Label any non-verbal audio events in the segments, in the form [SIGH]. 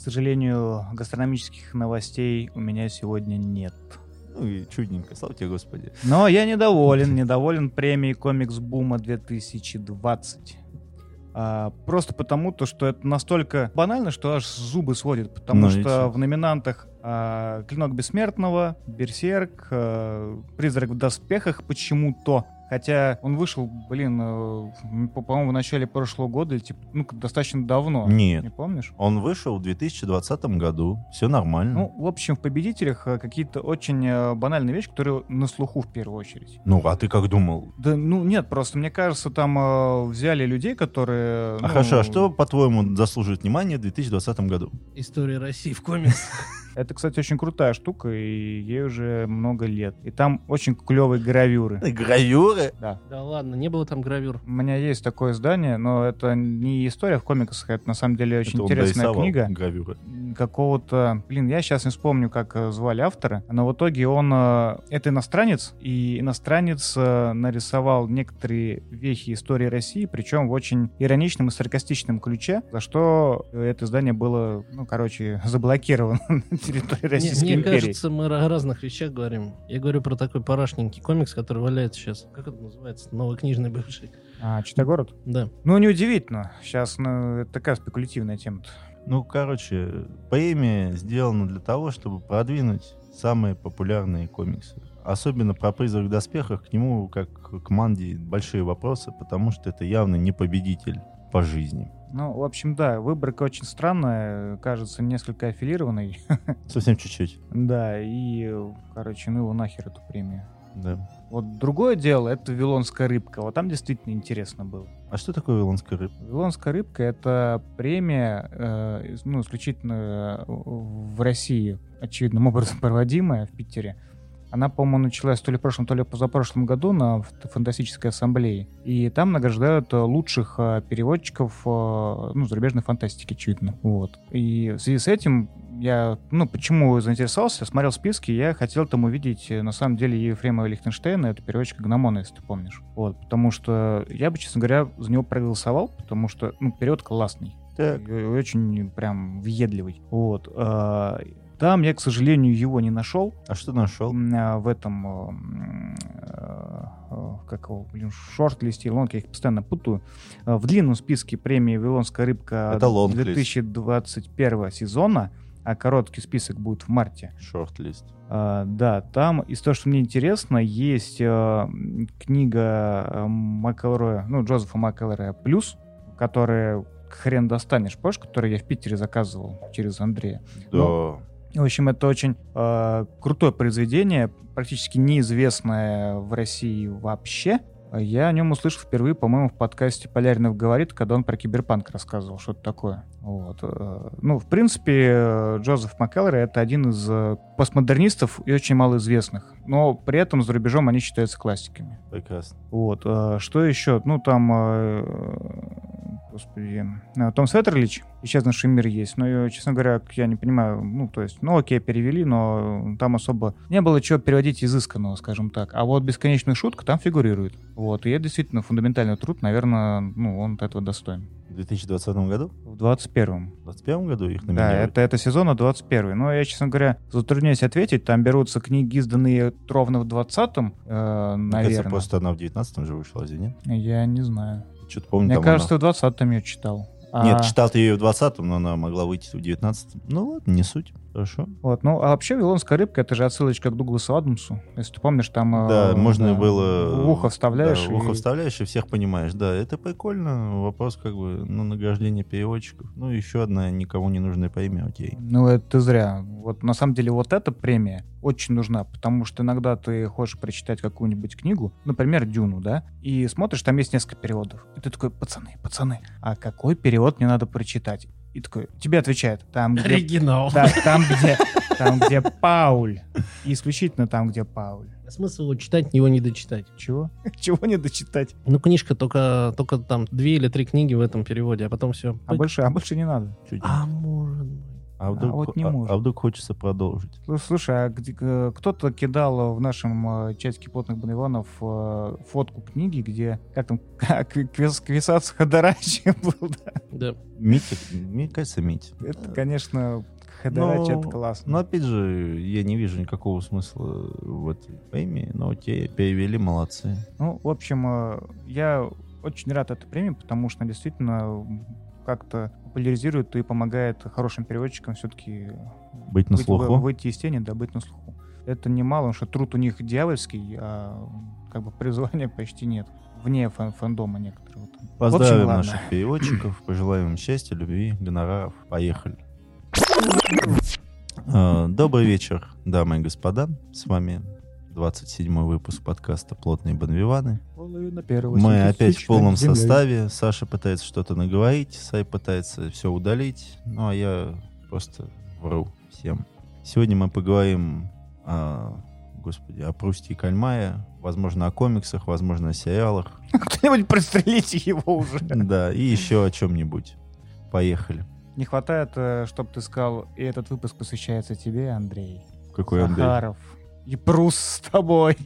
сожалению, гастрономических новостей у меня сегодня нет. Ну и чудненько, слава тебе, Господи. Но я недоволен, недоволен премией Комикс Бума 2020. А, просто потому, то, что это настолько банально, что аж зубы сводит. Потому Ну, что в номинантах а, Клинок Бессмертного, Берсерк, а, Призрак в доспехах почему-то. Хотя он вышел, блин, э, по- по-моему, в начале прошлого года, или, типа, ну, достаточно давно. Нет. Не помнишь? Он вышел в 2020 году, все нормально. Ну, в общем, в победителях э, какие-то очень э, банальные вещи, которые на слуху в первую очередь. Ну, а ты как думал? Да, ну нет, просто мне кажется, там э, взяли людей, которые. А ну, хорошо, а что, по-твоему, заслуживает внимания в 2020 году? История России в комикс. Это, кстати, очень крутая штука, и ей уже много лет. И там очень клевые гравюры. [LAUGHS] Гравюры? Да. Да ладно, не было там гравюр. У меня есть такое издание, но это не история в комиксах, это на самом деле очень Это интересная книга. Гравюры. какого-то... Блин, я сейчас не вспомню, как э, звали автора, но в итоге он... э, Это иностранец, и иностранец э, нарисовал некоторые вехи истории России, причем в очень ироничном и саркастичном ключе, за что это издание было, ну, короче, заблокировано [LAUGHS] территории Мне, Российской мне империи. кажется, мы о разных вещах говорим. Я говорю про такой парашненький комикс, который валяется сейчас. Как это называется? Новый книжный бывший. А, Читай город? Да. Ну, неудивительно. Сейчас, ну, это такая спекулятивная тема Ну, короче, премия сделана для того, чтобы продвинуть самые популярные комиксы. Особенно про «Призрак в доспехах» к нему, как к Манди, большие вопросы, потому что это явно не победитель по жизни. Ну, в общем, да, выборка очень странная, кажется, несколько аффилированной. [LAUGHS] Совсем чуть-чуть. Да, и, короче, ну его нахер эту премию. Да. Вот другое дело, это Вилонская рыбка. Вот там действительно интересно было. А что такое вилонская рыба? Вилонская рыбка — это премия, э, ну, исключительно э, в России, очевидным образом проводимая в Питере. Она, по-моему, началась то ли в прошлом, то ли позапрошлом году на фантастической ассамблее. И там награждают э, лучших э, переводчиков э, ну, зарубежной фантастики, очевидно. Вот. И в связи с этим я, ну, почему заинтересовался, смотрел списки, я хотел там увидеть, на самом деле, Ефрема Лихтенштейна, это переводчика Гномона, если ты помнишь. Вот, потому что я бы, честно говоря, за него проголосовал, потому что, ну, перевод классный. Так. Очень прям въедливый. Вот. А, Там я, к сожалению, его не нашел. А что нашел? А, В этом, э, э, как его, блин, шорт-листе, лонг, я их постоянно путаю. В длинном списке премии «Вилонская рыбка» Это лонг-лист. 2021 сезона, а короткий список будет в марте. Шорт-лист. А, да, там из того, что мне интересно, есть книга Макэлроя, ну, Джозефа Макэлроя «Плюс», которая хрен достанешь, помнишь, которую я в Питере заказывал через Андрея. Да. Ну, В общем, это очень э, крутое произведение, практически неизвестное в России вообще. Я о нем услышал впервые, по-моему, в подкасте «Поляринов говорит», когда он про киберпанк рассказывал, что это такое. Вот. э, Ну, в принципе, Джозеф МакКеллер — это один из э, постмодернистов и очень малоизвестных. Но при этом за рубежом они считаются классиками. Прекрасно. Вот. э, Что еще? Ну, там... Господи. Том Сеттерлич, «Исчезнувший мир» есть. Но, я, честно говоря, я не понимаю, ну, то есть, ну, окей, перевели, но там особо не было чего переводить изысканного, скажем так. А вот «Бесконечная шутка» там фигурирует. Вот. И это действительно фундаментальный труд, наверное, ну, он этого достоин. В 2020 году? В 21-м. В 2021 году их Да, номинировали? это, это сезона 21 Но я, честно говоря, затрудняюсь ответить. Там берутся книги, изданные ровно в 20-м, э, Мне кажется, наверное. просто она в 19 же вышла, нет? Я не знаю. Что-то помню, Мне кажется, она- в 20-м я читал. А, Нет, читал ты ее в 20-м, но она могла выйти в 19-м. Ну ладно, не суть. Хорошо. Вот, ну, а вообще «Вилонская рыбка» — это же отсылочка к Дугласу Адамсу. Если ты помнишь, там... э, Да, можно да, было... В ухо вставляешь. Да, в ухо и- вставляешь и всех понимаешь. Да, это прикольно. Вопрос как бы, ну, награждение переводчиков. Ну, еще одна никому не нужная премия, окей. Ну, это зря. Вот на самом деле вот эта премия очень нужна, потому что иногда ты хочешь прочитать какую-нибудь книгу, например, «Дюну», да, и смотришь, там есть несколько переводов. И ты такой, пацаны, пацаны, а какой перевод мне надо прочитать? И такой, тебе отвечает, там, где Оригинал. Да, там, где, там, где Пауль. И исключительно там, где Пауль. Смысл его читать, его не дочитать. Чего? [LAUGHS] Чего не дочитать? Ну, книжка только, только там две или три книги в этом переводе, а потом все. А больше, а больше не надо. А может быть. А вдруг, вот не а- может. а вдруг хочется продолжить? Слу- Слушай, а где- э, кто-то кидал в нашем э, чатике плотных баниванов э, фотку книги, где, как там, квис, Квисац Хадарачи был, да? Да. Митя, мне кажется, Митя. Это, конечно, Хадарачи, Ну, это классно. Но опять же, я не вижу никакого смысла в этой премии, но те перевели, молодцы. Ну, в общем, я очень рад этой премии, потому что она действительно как-то популяризирует и помогает хорошим переводчикам все-таки Быть на слуху. выйти из тени, да, быть на слуху. Это немало, потому что труд у них дьявольский, а как бы призвания [LAUGHS] почти нет. Вне фан- фандома. В общем, Поздравим ладно. наших переводчиков, [CLEARS THROAT] пожелаем им счастья, любви, гонораров. Поехали. Э, [CLEARS THROAT] Добрый вечер, дамы и господа. С вами 27 выпуск подкаста «Плотные банвиваны». Мы опять в полном земля. составе. Саша пытается что-то наговорить, Сай пытается все удалить, ну а я просто вру всем. Сегодня мы поговорим о, господи, о Прусте и Кальмае, возможно, о комиксах, возможно, о сериалах, [LAUGHS] Кто-нибудь пристрелите его уже. да, и еще о чем-нибудь. Поехали. Не хватает, чтобы ты сказал, и этот выпуск посвящается тебе, Андрей. Какой Андрей? И Прус с тобой.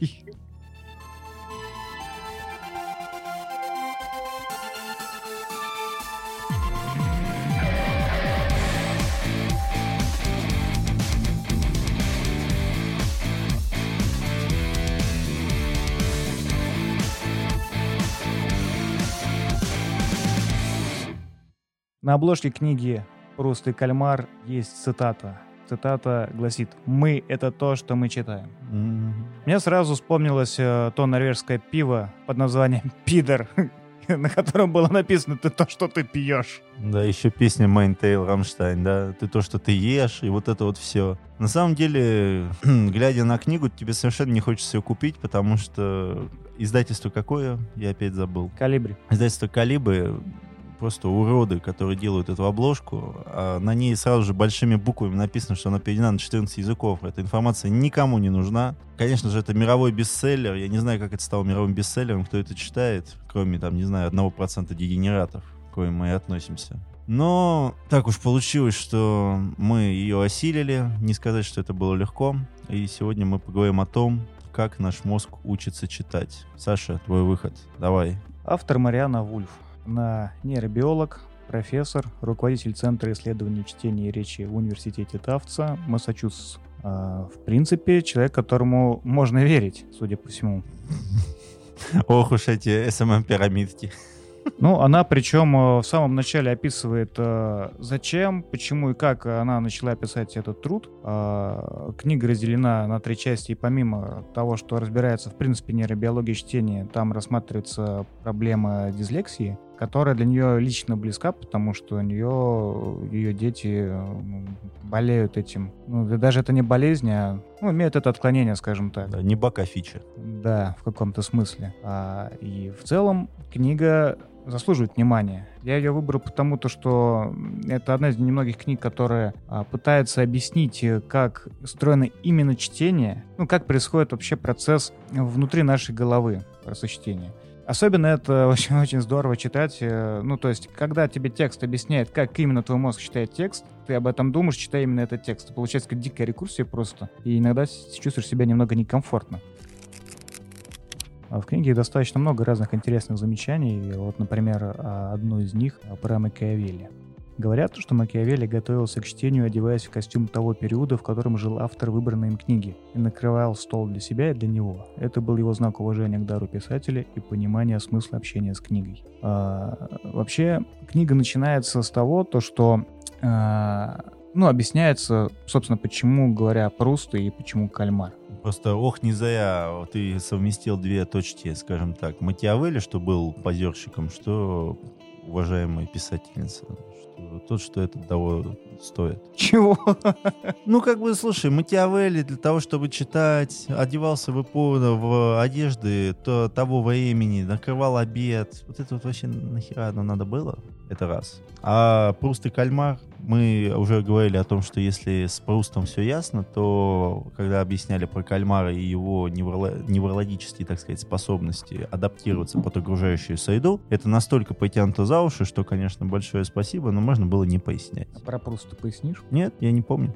На обложке книги «Пруст и кальмар» есть цитата. Цитата гласит «Мы — это то, что мы читаем». М, Мне сразу вспомнилось э, то норвежское пиво под названием [LAUGHS] «Пидор», [LAUGHS] на котором было написано «Ты то, что ты пьешь». Да, еще песня Mein Teil Rammstein, да, ты то, что ты ешь, и вот это вот все. На самом деле, [CLEARS THROAT] глядя на книгу, тебе совершенно не хочется ее купить, потому что издательство какое, я опять забыл. Колибри. Издательство Колибри просто уроды, которые делают эту обложку. А на ней сразу же большими буквами написано, что она переведена на 14 языков. Эта информация никому не нужна. Конечно же, это мировой бестселлер. Я не знаю, как это стало мировым бестселлером, кто это читает, кроме, там, не знаю, 1% дегенератов, к коим мы и относимся. Но так уж получилось, что мы ее осилили. Не сказать, что это было легко. И сегодня мы поговорим о том, как наш мозг учится читать. Саша, твой выход. Давай. Автор Мариана Вульф. Нейробиолог, профессор, руководитель Центра исследований чтения и речи в Университете Тавца, Массачусетс. А, в принципе, человек, которому можно верить, судя по всему. Ох уж эти СММ-пирамидки. Ну, она причем э, в самом начале описывает, э, зачем, почему и как она начала писать этот труд. А, Книга разделена на три части, и помимо того, что разбирается в принципе нейробиологии чтения, там рассматривается проблема дислексии, которая для нее лично близка, потому что у нее ее дети э, болеют этим. Ну, да даже это не болезнь, а ну, имеют это отклонение, скажем так. Да, не бака фича. Да, в каком-то смысле. А, и в целом книга заслуживает внимания. Я ее выбрал потому, то, что это одна из немногих книг, которая а, пытается объяснить, э, как устроено именно чтение, ну, как происходит вообще процесс внутри нашей головы, процесс чтения. Особенно это [LAUGHS] очень-очень здорово читать. э, Ну, то есть, когда тебе текст объясняет, как именно твой мозг читает текст, ты об этом думаешь, читая именно этот текст. Получается как дикая рекурсия просто. И иногда чувствуешь себя немного некомфортно. А В книге достаточно много разных интересных замечаний. Вот, например, а, одно из них а, про Макиавелли. Говорят, что Макиавелли готовился к чтению, одеваясь в костюм того периода, в котором жил автор выбранной им книги, и накрывал стол для себя и для него. Это был его знак уважения к дару писателя и понимания смысла общения с книгой. А, вообще, книга начинается с того, то, что а, ну, объясняется, собственно, почему, говоря Пруст и почему Кальмар. Просто ох, не зря ты совместил две точки, скажем так. Матиавелли, что был позерщиком, что уважаемая писательница. Тот, что этот того стоит. Чего? [LAUGHS] Ну, как бы, слушай, Матиавелли для того, чтобы читать, одевался в, эпо- в одежды то, того времени, накрывал обед. Вот это вот вообще нахера оно надо было? Это раз. А Пруст и Кальмар, Мы уже говорили о том, что если с Прустом все ясно, то когда объясняли про кальмара и его невроло- неврологические, так сказать, способности адаптироваться под окружающую среду, это настолько потянуто за уши, что, конечно, большое спасибо, но можно было не пояснять. А про Пруста пояснишь? Нет, я не помню.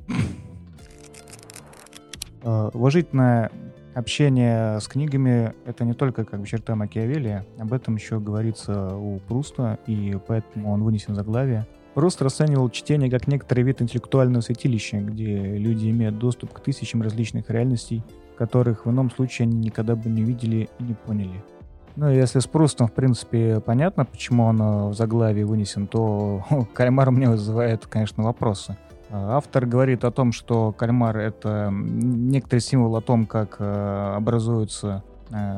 Э, Уважительное общение с книгами — это не только как бы черта Макиавелли, об этом еще говорится у Пруста, и поэтому он вынесен за заглавие. Пруст расценивал чтение как некоторый вид интеллектуального святилища, где люди имеют доступ к тысячам различных реальностей, которых в ином случае они никогда бы не видели и не поняли. Ну, если с Прустом, в принципе, понятно, почему он э, в заглавии вынесен, то [LAUGHS] кальмар мне вызывает, конечно, вопросы. Э, Автор говорит о том, что кальмар — это некоторый символ о том, как э, образуется, э,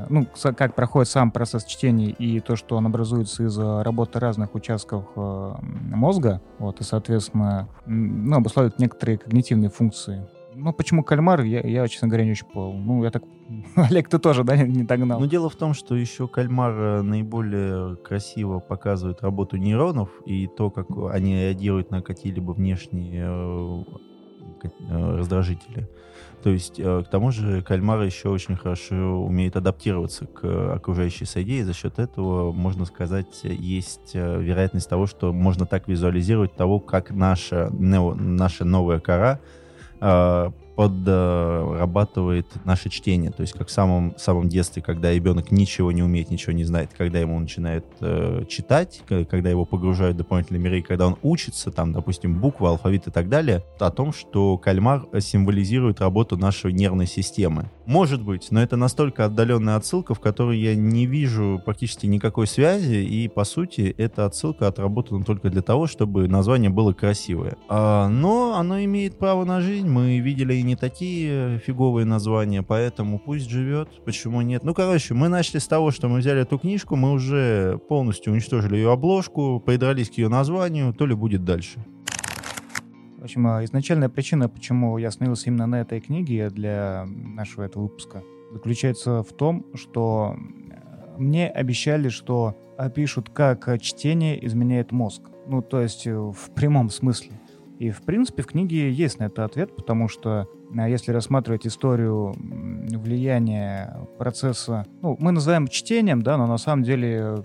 ну, с- как проходит сам процесс чтения и то, что он образуется из-за работы разных участков э, мозга, вот, и, соответственно, ну, обуславливает некоторые когнитивные функции. Ну, почему кальмар, я, я, честно говоря, не очень понял. Ну, я так... [LAUGHS] Олег, ты тоже, да, не- не догнал? Но дело в том, что еще кальмар э, наиболее красиво показывает работу нейронов и то, как они реагируют на какие-либо внешние э, э, раздражители. То есть, э, к тому же, кальмар еще очень хорошо умеет адаптироваться к окружающей среде, и за счет этого, можно сказать, есть э, вероятность того, что можно так визуализировать того, как наша, нео- наша новая кора э, подрабатывает наше чтение. То есть как в самом, самом детстве, когда ребенок ничего не умеет, ничего не знает, когда ему начинает э, читать, когда его погружают в дополнительные миры, когда он учится, там, допустим, буквы, алфавит и так далее, о том, что кальмар символизирует работу нашей нервной системы. Может быть, но это настолько отдаленная отсылка, в которой я не вижу практически никакой связи, и, по сути, эта отсылка отработана только для того, чтобы название было красивое. А, но оно имеет право на жизнь, мы видели и не такие фиговые названия, поэтому пусть живет, почему нет. Ну, короче, мы начали с того, что мы взяли эту книжку, мы уже полностью уничтожили ее обложку, придрались к ее названию, то ли будет дальше. В общем, а, изначальная причина, почему я остановился именно на этой книге для нашего этого выпуска, заключается в том, что э, мне обещали, что опишут, как э, чтение изменяет мозг. Ну, то есть э, в прямом смысле. И, в принципе, в книге есть на это ответ, потому что если рассматривать историю влияния процесса, ну, мы называем чтением, да, но на самом деле,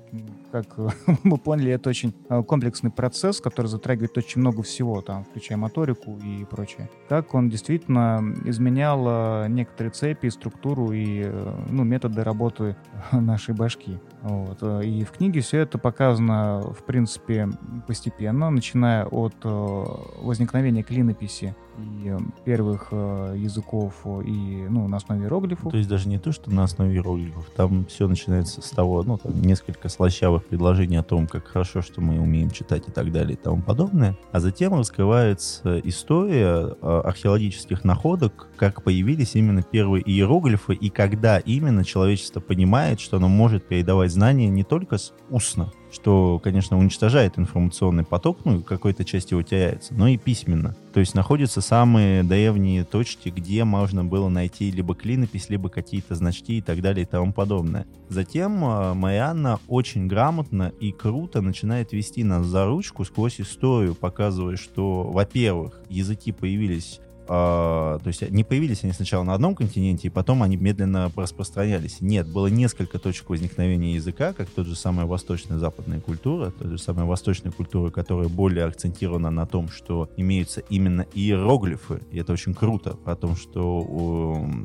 как [LAUGHS] мы поняли, это очень э, комплексный процесс, который затрагивает очень много всего, там, включая моторику и прочее. Как он действительно изменял э, некоторые цепи, структуру и э, ну, методы работы [LAUGHS] нашей башки. Вот. э, И в книге все это показано, в принципе, постепенно, начиная от э, возникновения клинописи и э, первых языков и ну, на основе иероглифов. То есть даже не то, что на основе иероглифов, там все начинается с того, ну, там несколько слащавых предложений о том, как хорошо, что мы умеем читать и так далее и тому подобное. А затем раскрывается история археологических находок, как появились именно первые иероглифы и когда именно человечество понимает, что оно может передавать знания не только устно, что, конечно, уничтожает информационный поток, ну, какой-то часть его теряется, но и письменно. То есть находятся самые древние точки, где можно было найти либо клинопись, либо какие-то значки и так далее и тому подобное. Затем э, Марианна очень грамотно и круто начинает вести нас за ручку сквозь историю, показывая, что, во-первых, языки появились то есть не появились они сначала на одном континенте, и потом они медленно распространялись. Нет, было несколько точек возникновения языка, как тот же самая восточная западная культура, та же самая восточная культура, которая более акцентирована на том, что имеются именно иероглифы, и это очень круто, о том, что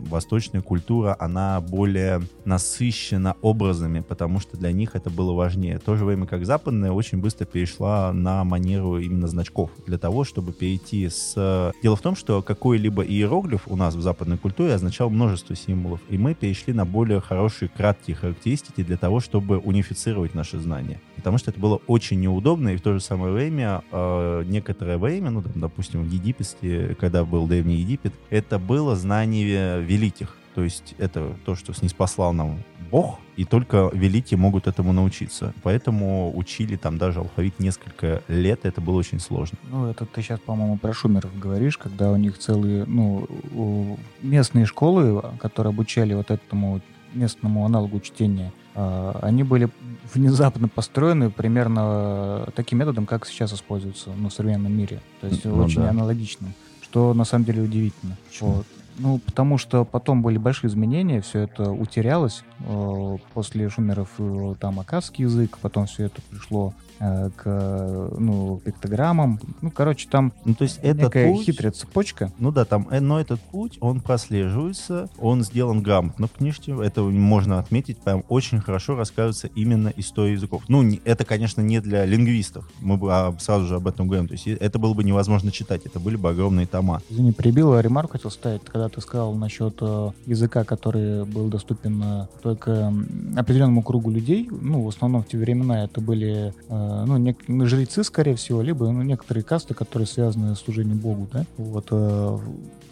восточная культура, она более насыщена образами, потому что для них это было важнее. В то же время как западная очень быстро перешла на манеру именно значков, для того, чтобы перейти с... Дело в том, что какой-либо иероглиф у нас в западной культуре означал множество символов, и мы перешли на более хорошие краткие характеристики для того, чтобы унифицировать наши знания. Потому что это было очень неудобно, и в то же самое время, э, некоторое время, ну, там, допустим, в Египте, когда был Древний Египет, это было знание великих. То есть это то, что снеспослал нам Бог, и только великие могут этому научиться. Поэтому учили там даже алфавит несколько лет, это было очень сложно. Ну, это ты сейчас, по-моему, про шумеров говоришь, когда у них целые, ну, местные школы, которые обучали вот этому местному аналогу чтения, а, они были внезапно построены примерно таким методом, как сейчас используется ну, в современном мире. То есть Ну очень да. аналогичным, что на самом деле удивительно. Почему? Вот. Ну, потому что потом были большие изменения, все это утерялось. Э, После шумеров э, там акадский язык, потом все это пришло э, к ну, пиктограммам. Ну, короче, там Ну, то есть этот некая путь... хитрая цепочка. Ну да, там, но этот путь, он прослеживается, он сделан грамотно в книжке, это можно отметить, прям очень хорошо рассказывается именно история языков. Ну, это, конечно, не для лингвистов, мы бы а, сразу же об этом говорим, то есть это было бы невозможно читать, это были бы огромные тома. Извини, перебил, а ремарку хотел ставить, когда ты сказал насчет языка, который был доступен э, м, определенному кругу людей. Ну, в основном в те времена это были, э, ну, нек- ну, жрецы, скорее всего, либо ну, некоторые касты, которые связаны с служением Богу, да. Вот, э,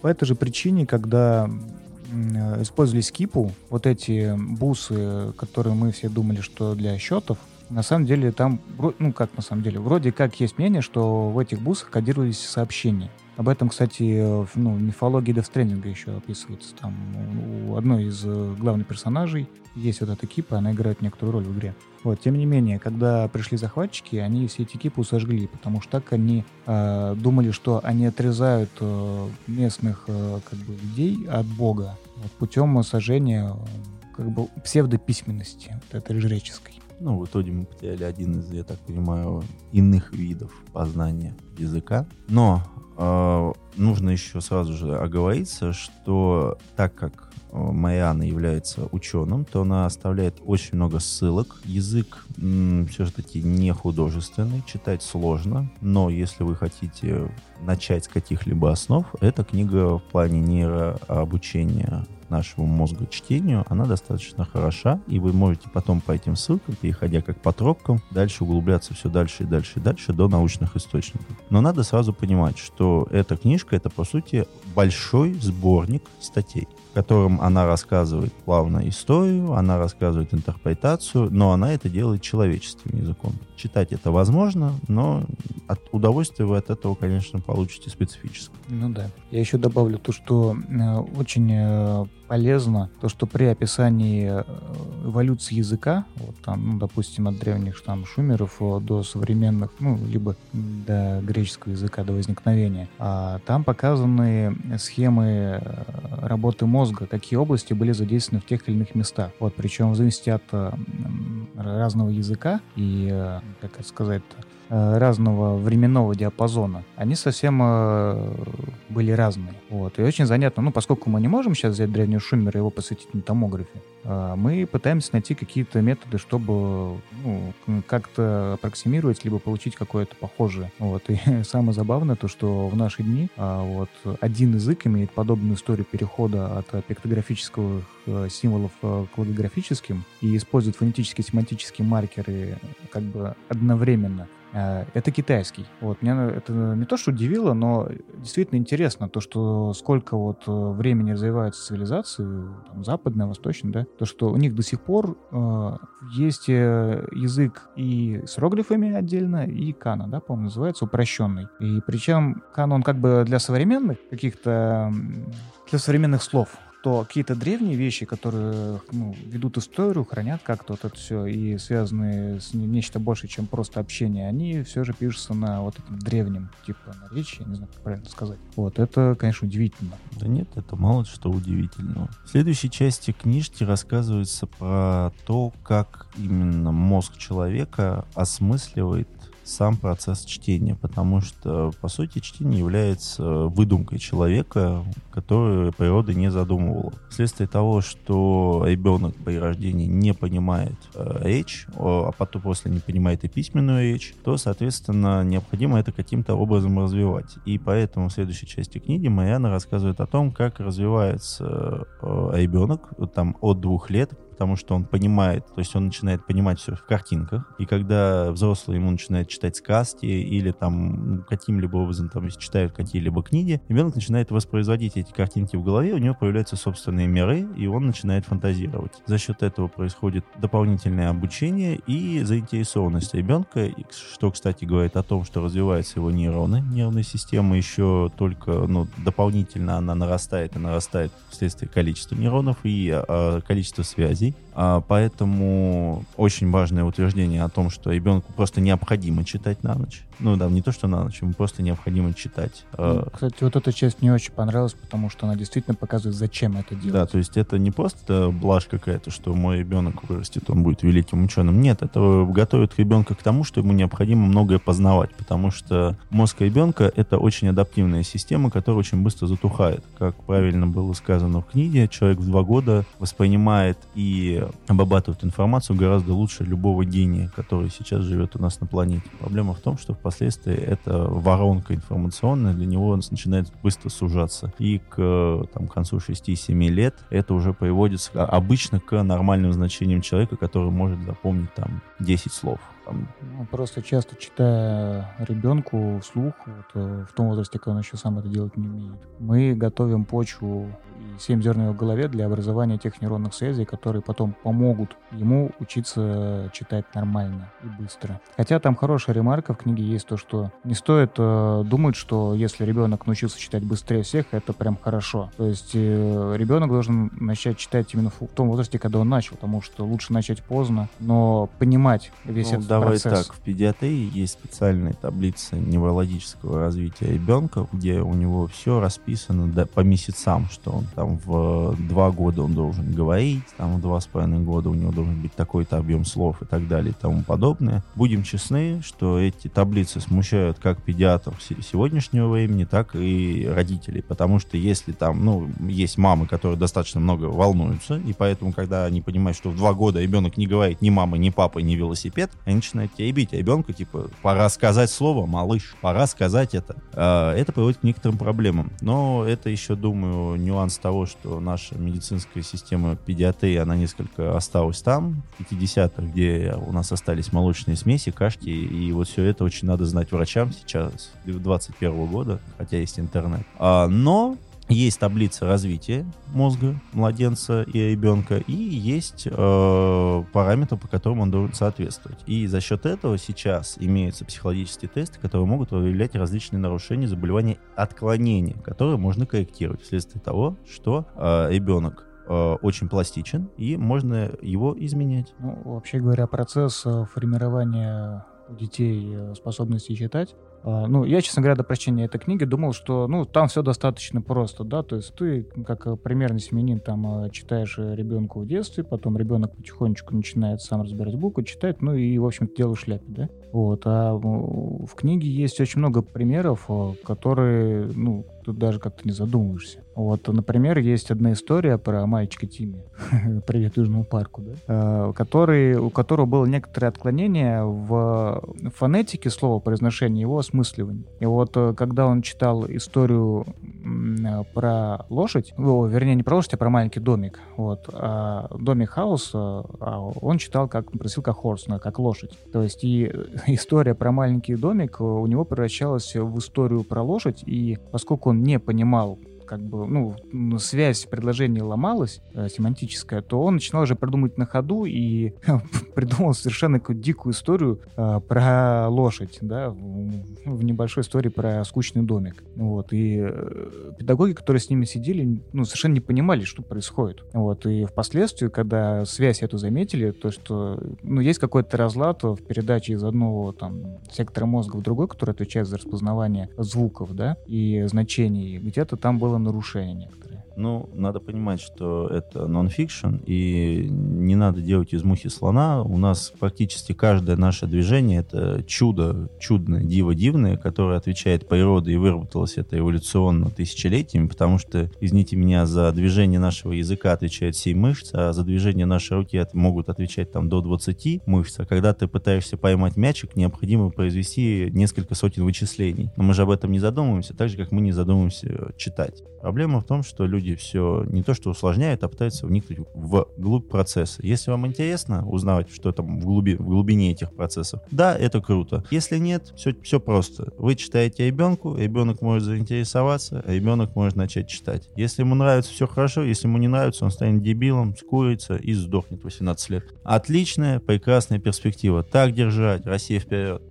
по этой же причине, когда э, использовались кипу, вот эти бусы, которые мы все думали, что для счетов, на самом деле там, ну как на самом деле, вроде как есть мнение, что в этих бусах кодировались сообщения. Об этом, кстати, в ну, мифологии Stranding еще описывается. Там у одной из э, главных персонажей есть вот эта кипа, она играет некоторую роль в игре. Вот, тем не менее, когда пришли захватчики, они все эти кипы сожгли, потому что так они э, думали, что они отрезают э, местных э, как бы людей от Бога вот, путем сожжения э, как бы псевдописьменности, вот этой жреческой. Ну, в итоге мы потеряли один из, я так понимаю, иных видов познания языка. Но э, нужно еще сразу же оговориться, что так как э, Майана является ученым, то она оставляет очень много ссылок. Язык все-таки не художественный, читать сложно, но если вы хотите начать с каких-либо основ, эта книга в плане нейрообучения нашего мозга чтению, она достаточно хороша, и вы можете потом по этим ссылкам, переходя как по тропкам, дальше углубляться все дальше и дальше и дальше до научных источников. Но надо сразу понимать, что эта книжка, это по сути большой сборник статей, в котором она рассказывает плавно историю, она рассказывает интерпретацию, но она это делает человеческим языком. Читать это возможно, но от удовольствия вы от этого, конечно, получите специфическое. Ну да. Я еще добавлю то, что э, очень э, полезно, то, что при описании э, эволюции языка, вот там, ну, допустим, от древних там шумеров э, до современных, ну, либо до греческого языка, до возникновения, а там показаны схемы э, работы мозга, какие области были задействованы в тех или иных местах. Вот, причем в зависимости от разного языка и, как это сказать-то, э, разного временного диапазона, они совсем э, были разные. Вот. И очень занятно, ну, поскольку мы не можем сейчас взять древнюю Шумер и его посвятить на томографе, э, мы пытаемся найти какие-то методы, чтобы ну, как-то аппроксимировать, либо получить какое-то похожее. Вот. И [LAUGHS] самое забавное то, что в наши дни а, вот, один язык имеет подобную историю перехода от э, пиктографических э, символов э, к логографическим и использует фонетические семантические маркеры как бы одновременно. Э, Это китайский. Вот. Меня это не то, что удивило, но действительно интересно, то, что сколько вот э, времени развиваются цивилизации, там, западная, восточная, да, то, что у них до сих пор э, есть э, язык и с иероглифами отдельно, и кана, да, по-моему, называется, упрощенный. И причем кана, он как бы для современных каких-то, для современных слов, то какие-то древние вещи, которые ну, ведут историю, хранят как-то вот это все и связаны с не- нечто больше, чем просто общение, они все же пишутся на вот этом древнем, типа наречии, не знаю, как правильно сказать. Вот, это, конечно, удивительно. Да нет, это мало что удивительного. В следующей части книжки рассказывается про то, как именно мозг человека осмысливает сам процесс чтения, потому что, по сути, чтение является выдумкой человека, которую природа не задумывала. Вследствие того, что ребенок при рождении не понимает э, речь, а потом после не понимает и письменную речь, то, соответственно, необходимо это каким-то образом развивать. И поэтому в следующей части книги Марьяна рассказывает о том, как развивается э, ребенок там, от двух лет потому что он понимает, то есть он начинает понимать все в картинках, и когда взрослый ему начинает читать сказки или там ну, каким-либо образом там читают какие-либо книги, ребенок начинает воспроизводить эти картинки в голове, у него появляются собственные миры, и он начинает фантазировать. За счет этого происходит дополнительное обучение и заинтересованность ребенка, что, кстати, говорит о том, что развиваются его нейроны, нервная система еще только, ну, дополнительно она нарастает и нарастает вследствие количества нейронов и э, количества связей. Связей. А, поэтому очень важное утверждение о том, что ребенку просто необходимо читать на ночь. Ну да, не то, что на ночь, ему просто необходимо читать. Ну, кстати, вот эта часть мне очень понравилась, потому что она действительно показывает, зачем это делать. Да, то есть это не просто блажь какая-то, что мой ребенок вырастет, он будет великим ученым. Нет, это готовит ребенка к тому, что ему необходимо многое познавать, потому что мозг ребенка — это очень адаптивная система, которая очень быстро затухает. Как правильно было сказано в книге, человек в два года воспринимает и обрабатывает информацию гораздо лучше любого гения, который сейчас живет у нас на планете. Проблема в том, что впоследствии эта воронка информационная для него начинает быстро сужаться. И к там, концу 6-7 лет это уже приводится обычно к нормальным значениям человека, который может запомнить там 10 слов ну, просто часто читая ребенку вслух, вот, э, в том возрасте, когда он еще сам это делать не умеет, мы готовим почву семь зерен в голове для образования тех нейронных связей, которые потом помогут ему учиться читать нормально и быстро. Хотя там хорошая ремарка в книге есть то, что не стоит э, думать, что если ребенок научился читать быстрее всех, это прям хорошо. То есть э, ребенок должен начать читать именно в том возрасте, когда он начал, потому что лучше начать поздно, но понимать весь ну, этот давай процесс. так, в педиатрии есть специальная таблица неврологического развития ребенка, где у него все расписано да, по месяцам, что он там в два года он должен говорить, там в два с половиной года у него должен быть такой-то объем слов и так далее и тому подобное. Будем честны, что эти таблицы смущают как педиатров сегодняшнего времени, так и родителей, потому что если там, ну, есть мамы, которые достаточно много волнуются, и поэтому, когда они понимают, что в два года ребенок не говорит ни мамы, ни папы, ни велосипед, они начинает тебя бить, а ребенка, типа, пора сказать слово, малыш, пора сказать это. А, это приводит к некоторым проблемам. Но это еще, думаю, нюанс того, что наша медицинская система педиатрии, она несколько осталась там, в 50-х, где у нас остались молочные смеси, кашки, и вот все это очень надо знать врачам сейчас, 21 года, хотя есть интернет. А, но есть таблица развития мозга младенца и ребенка, и есть э, параметры, по которым он должен соответствовать. И за счет этого сейчас имеются психологические тесты, которые могут выявлять различные нарушения, заболевания, отклонения, которые можно корректировать вследствие того, что э, ребенок э, очень пластичен, и можно его изменять. Ну, вообще говоря, процесс э, формирования у детей э, способности читать, ну, я, честно говоря, до прочтения этой книги думал, что, ну, там все достаточно просто, да, то есть ты, как э, примерный семенин, там, э, читаешь э, ребенку в детстве, потом ребенок потихонечку начинает сам разбирать буквы, читать, ну, и, в общем-то, делаешь шляпе, да. Вот, а в книге есть очень много примеров, которые, ну, тут даже как-то не задумываешься. Вот, например, есть одна история про мальчика Тимми, [LAUGHS] привет Южному парку, да, э, который, у которого было некоторое отклонение в фонетике слова произношения, его осмысливания. И вот э, когда он читал историю э, про лошадь, о, вернее, не про лошадь, а про маленький домик, вот, а домик хаус, а он читал, как, просил как хорс, как лошадь. То есть и [LAUGHS] история про маленький домик у него превращалась в историю про лошадь, и поскольку он не понимал как бы, ну, связь предложения ломалась, э, семантическая, то он начинал уже продумать на ходу и [LAUGHS] придумал совершенно какую дикую историю э, про лошадь, да, в, в небольшой истории про скучный домик. Вот, и э, педагоги, которые с ними сидели, ну, совершенно не понимали, что происходит. Вот, и впоследствии, когда связь эту заметили, то, что, ну, есть какой-то разлад в передаче из одного, там, сектора мозга в другой, который отвечает за распознавание звуков, да, и значений, где-то там было нарушения некоторые. Ну, надо понимать, что это нон-фикшн, и не надо делать из мухи слона. У нас практически каждое наше движение — это чудо, чудное, диво дивное, которое отвечает природе, и выработалось это эволюционно тысячелетиями, потому что, извините меня, за движение нашего языка отвечает 7 мышц, а за движение нашей руки могут отвечать там до 20 мышц. А когда ты пытаешься поймать мячик, необходимо произвести несколько сотен вычислений. Но мы же об этом не задумываемся, так же, как мы не задумываемся читать. Проблема в том, что люди все не то что усложняют, а пытаются вникнуть в глубь процесса. Если вам интересно узнавать, что там в, глуби, в глубине этих процессов, да, это круто. Если нет, все, все просто. Вы читаете ребенку, ребенок может заинтересоваться, а ребенок может начать читать. Если ему нравится, все хорошо. Если ему не нравится, он станет дебилом, скурится и сдохнет 18 лет. Отличная, прекрасная перспектива. Так держать. Россия вперед.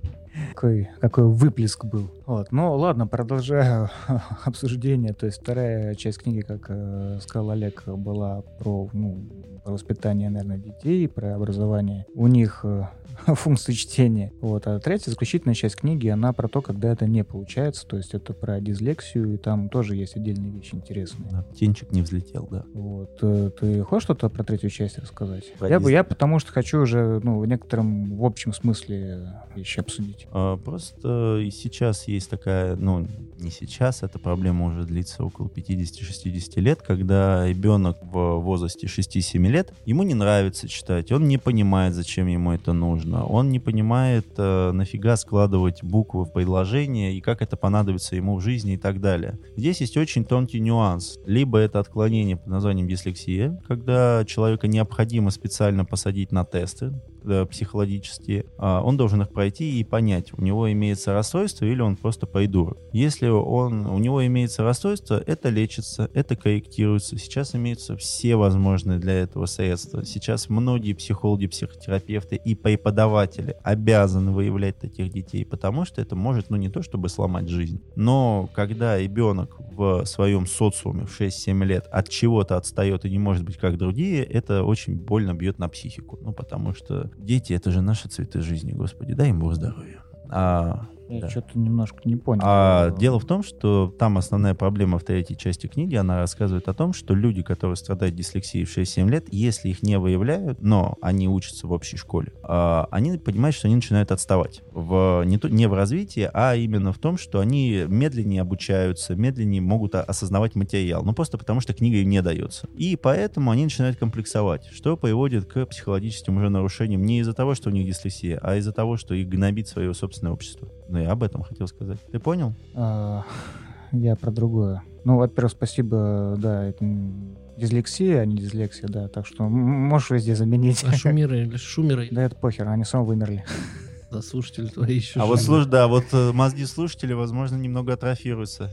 Какой, какой выплеск был. Вот. Ну, ладно, продолжаю [LAUGHS] обсуждение. То есть вторая часть книги, как э, сказал Олег, была про, ну, про воспитание, наверное, детей, про образование. У них э, [LAUGHS] функции чтения. Вот. А третья, заключительная часть книги, она про то, когда это не получается. То есть это про дислексию, и там тоже есть отдельные вещи интересные. Да, птенчик не взлетел, да. Вот. э, Ты хочешь что-то про третью часть рассказать? Про я, бы, я потому что хочу уже, ну, в некотором, в общем смысле вещи обсудить. А, Просто и сейчас есть такая, ну, не сейчас, эта проблема уже длится около 50-60 лет, когда ребенок в возрасте 6-7 лет, ему не нравится читать, он не понимает, зачем ему это нужно, он не понимает, э, нафига складывать буквы в предложение и как это понадобится ему в жизни и так далее. Здесь есть очень тонкий нюанс. Либо это отклонение под названием дислексия, когда человека необходимо специально посадить на тесты, э, психологические, а, он должен их пройти и понять, у него имеется расстройство или он просто придурок. Если он, у него имеется расстройство, это лечится, это корректируется. Сейчас имеются все возможные для этого средства. Сейчас многие психологи, психотерапевты и преподаватели обязаны выявлять таких детей, потому что это может, ну не то чтобы сломать жизнь, но когда ребенок в своем социуме в 6-7 лет от чего-то отстает и не может быть как другие, это очень больно бьет на психику. Ну, потому что дети — это же наши цветы жизни, Господи, дай им Бог здоровья. А, Я Да. что-то немножко не понял. а дело в том, что там основная проблема в третьей части книги, она рассказывает о том, что люди, которые страдают дислексией в 6-7 лет, если их не выявляют, но они учатся в общей школе, а, они понимают, что они начинают отставать. В, не, то- не в развитии, а именно в том, что они медленнее обучаются, медленнее могут осознавать материал. Ну, просто потому что книга им не дается. И поэтому они начинают комплексовать, что приводит к психологическим уже нарушениям не из-за того, что у них дислексия, а из-за того, что их гнобит свое собственное общество. Ну, я об этом хотел сказать. Ты понял? А, я про другое. Ну, во-первых, спасибо, да, это дислексия, а не дислексия, да, так что можешь везде заменить. А [LAUGHS] шумеры или шумеры, Да это похер, они сами вымерли. [LAUGHS] да, слушатели твои еще А вот, слушай, да, вот э, мозги слушателей, возможно, немного атрофируются.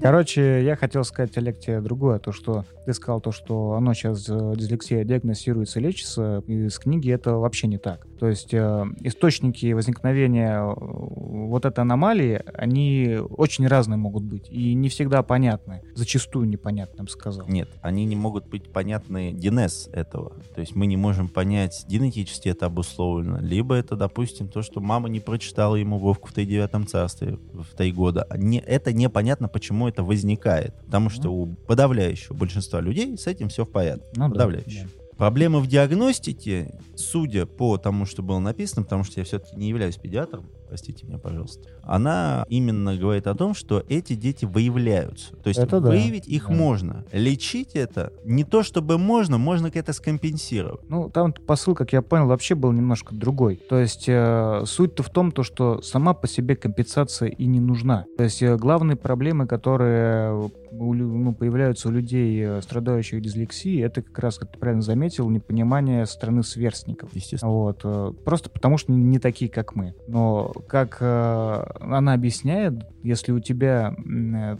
Короче, я хотел сказать, Олег, тебе другое, то, что ты сказал, то, что оно сейчас, э, дислексия, диагностируется, лечится, из книги это вообще не так. То есть э, источники возникновения э, вот этой аномалии, они очень разные могут быть, и не всегда понятны, зачастую непонятны, я бы сказал. Нет, они не могут быть понятны генез этого. То есть мы не можем понять, генетически это обусловлено. Либо это, допустим, то, что мама не прочитала ему Вовку в тридевятом царстве в три года. Не, это непонятно, почему это возникает. Потому что у подавляющего большинства людей с этим все в порядке. Ну да, Подавляющее. да. Проблема в диагностике, судя по тому, что было написано, потому что я все-таки не являюсь педиатром, простите меня, пожалуйста, она именно говорит о том, что эти дети выявляются. То есть Это да. выявить их Да. можно. Лечить это не то чтобы можно, можно это скомпенсировать. Ну, там посыл, как я понял, вообще был немножко другой. То есть э, суть-то в том, то, что сама по себе компенсация и не нужна. То есть э, главные проблемы, которые у лю- ну, появляются у людей, э, страдающих дислексией, это как раз, как ты правильно заметил, непонимание со стороны сверстников. Естественно. Вот. э, Просто потому, что не такие, как мы. Но, как э, она объясняет, если у тебя э,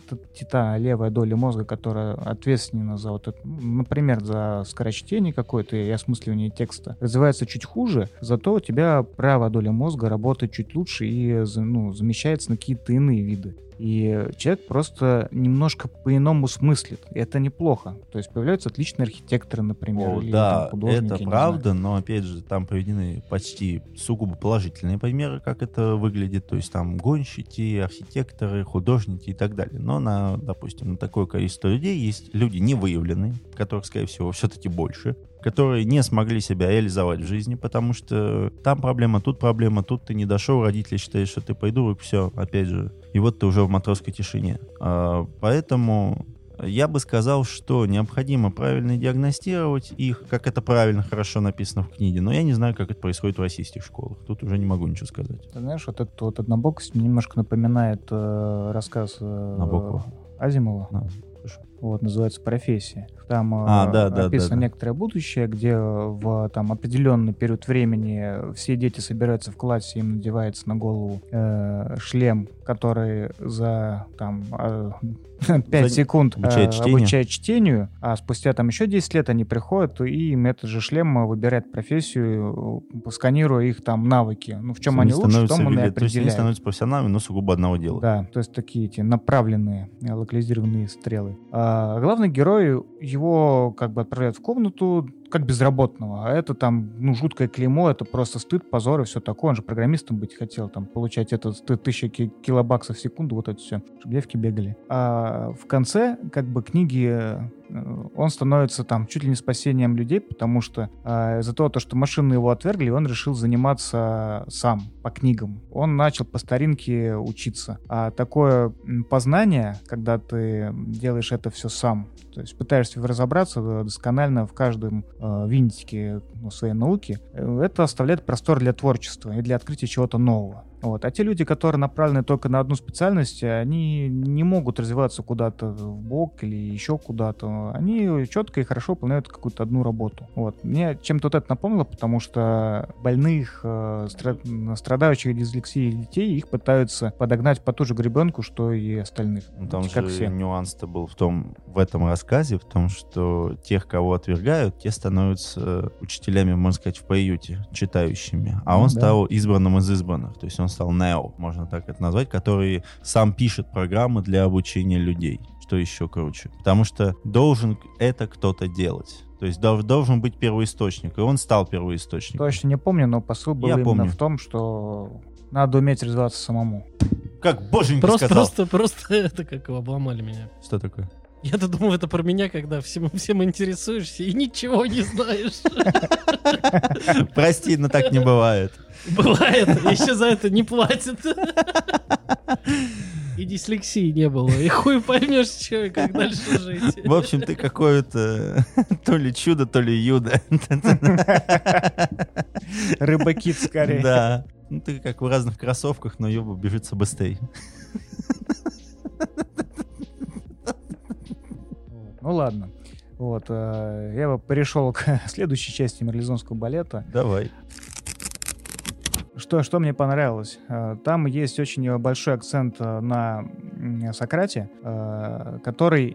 та левая доля мозга, которая ответственна за вот это, например, за скорочтение какое-то и осмысливание текста, развивается чуть хуже, зато у тебя правая доля мозга работает чуть лучше и ну, замещается на какие-то иные виды. И человек просто немножко по-иному смыслит. И это неплохо. То есть появляются отличные архитекторы, например. О, или да, там это правда, но опять же, там приведены почти сугубо положительные примеры, как это выглядит. То есть там гонщики, архитекторы, художники и так далее. Но на, допустим, на такое количество людей есть люди не выявленные, которых, скорее всего, все-таки больше, которые не смогли себя реализовать в жизни, потому что там проблема, тут проблема, тут ты не дошел, родители считают, что ты придурок, все, опять же. И вот ты уже в матросской тишине. А, поэтому я бы сказал, что необходимо правильно диагностировать их, как это правильно, хорошо написано в книге, но я не знаю, как это происходит в российских школах. Тут уже не могу ничего сказать. Ты знаешь, вот эта вот однобокость немножко напоминает э, рассказ э, Набокова. Азимова. Слушаю. Вот, называется «Профессия». Там А, э, да, да, описано да, да. некоторое будущее, где в там, определенный период времени все дети собираются в классе, им надевается на голову э, шлем, который за там, [LAUGHS] 5 За- секунд э, обучает чтению. обучает чтению, а спустя там еще 10 лет они приходят, и им этот же шлем выбирает профессию, э, сканируя их там навыки. Ну, в чем они, лучше, в том он и То есть они становятся профессионалами, но сугубо одного дела. Да, то есть такие эти направленные, э, локализированные стрелы. А главный герой, его как бы отправляют в комнату как безработного, а это там, ну, жуткое клеймо, это просто стыд, позор и все такое. Он же программистом быть хотел, там, получать стыд тысяча ки- килобаксов в секунду, вот это все, чтобы девки бегали. А в конце, как бы, книги э, он становится там чуть ли не спасением людей, потому что э, из-за того, то, что машины его отвергли, он решил заниматься сам по книгам. Он начал по старинке учиться. А такое познание, когда ты делаешь это все сам, то есть пытаешься разобраться э, досконально в каждом э, винтике ну, своей науки, э, это оставляет простор для творчества и для открытия чего-то нового. Вот. А те люди, которые направлены только на одну специальность, они не могут развиваться куда-то в бок или еще куда-то. Они четко и хорошо выполняют какую-то одну работу. Вот. Мне чем-то вот это напомнило, потому что больных, э, стра- страдающих дислексией детей, их пытаются подогнать по ту же гребенку, что и остальных. Ну, там как же все. нюанс-то был в том, в этом рассказе, в том, что тех, кого отвергают, те становятся учителями, можно сказать, в приюте, читающими. А Ну он да. стал избранным из избранных. То есть он стал Нео, можно так это назвать, который сам пишет программы для обучения людей. Что еще круче. Потому что должен это кто-то делать. То есть дол- должен быть первоисточник. И он стал первоисточником. Точно не помню, но посыл был Я именно помню. в том, что надо уметь развиваться самому. Как боженька Просто, сказал. просто, просто [LAUGHS] это как обломали меня. Что такое? Я-то думал, это про меня, когда всем, всем интересуешься и ничего не знаешь. [LAUGHS] Прости, но так не бывает. Бывает, еще за это не платят. И дислексии не было. И хуй поймешь, что и как дальше жить. В общем, ты какое-то [LAUGHS] то ли чудо, то ли юдо. [LAUGHS] Рыбакит скорее. Да. Ну, ты как в разных кроссовках, но ёба бежится быстрее. Ну ладно. Вот, э, я бы перешел к [LAUGHS] следующей части мерлизонского балета. Давай. Что, что мне понравилось? Э, Там есть очень большой акцент э, на Сократе, э, который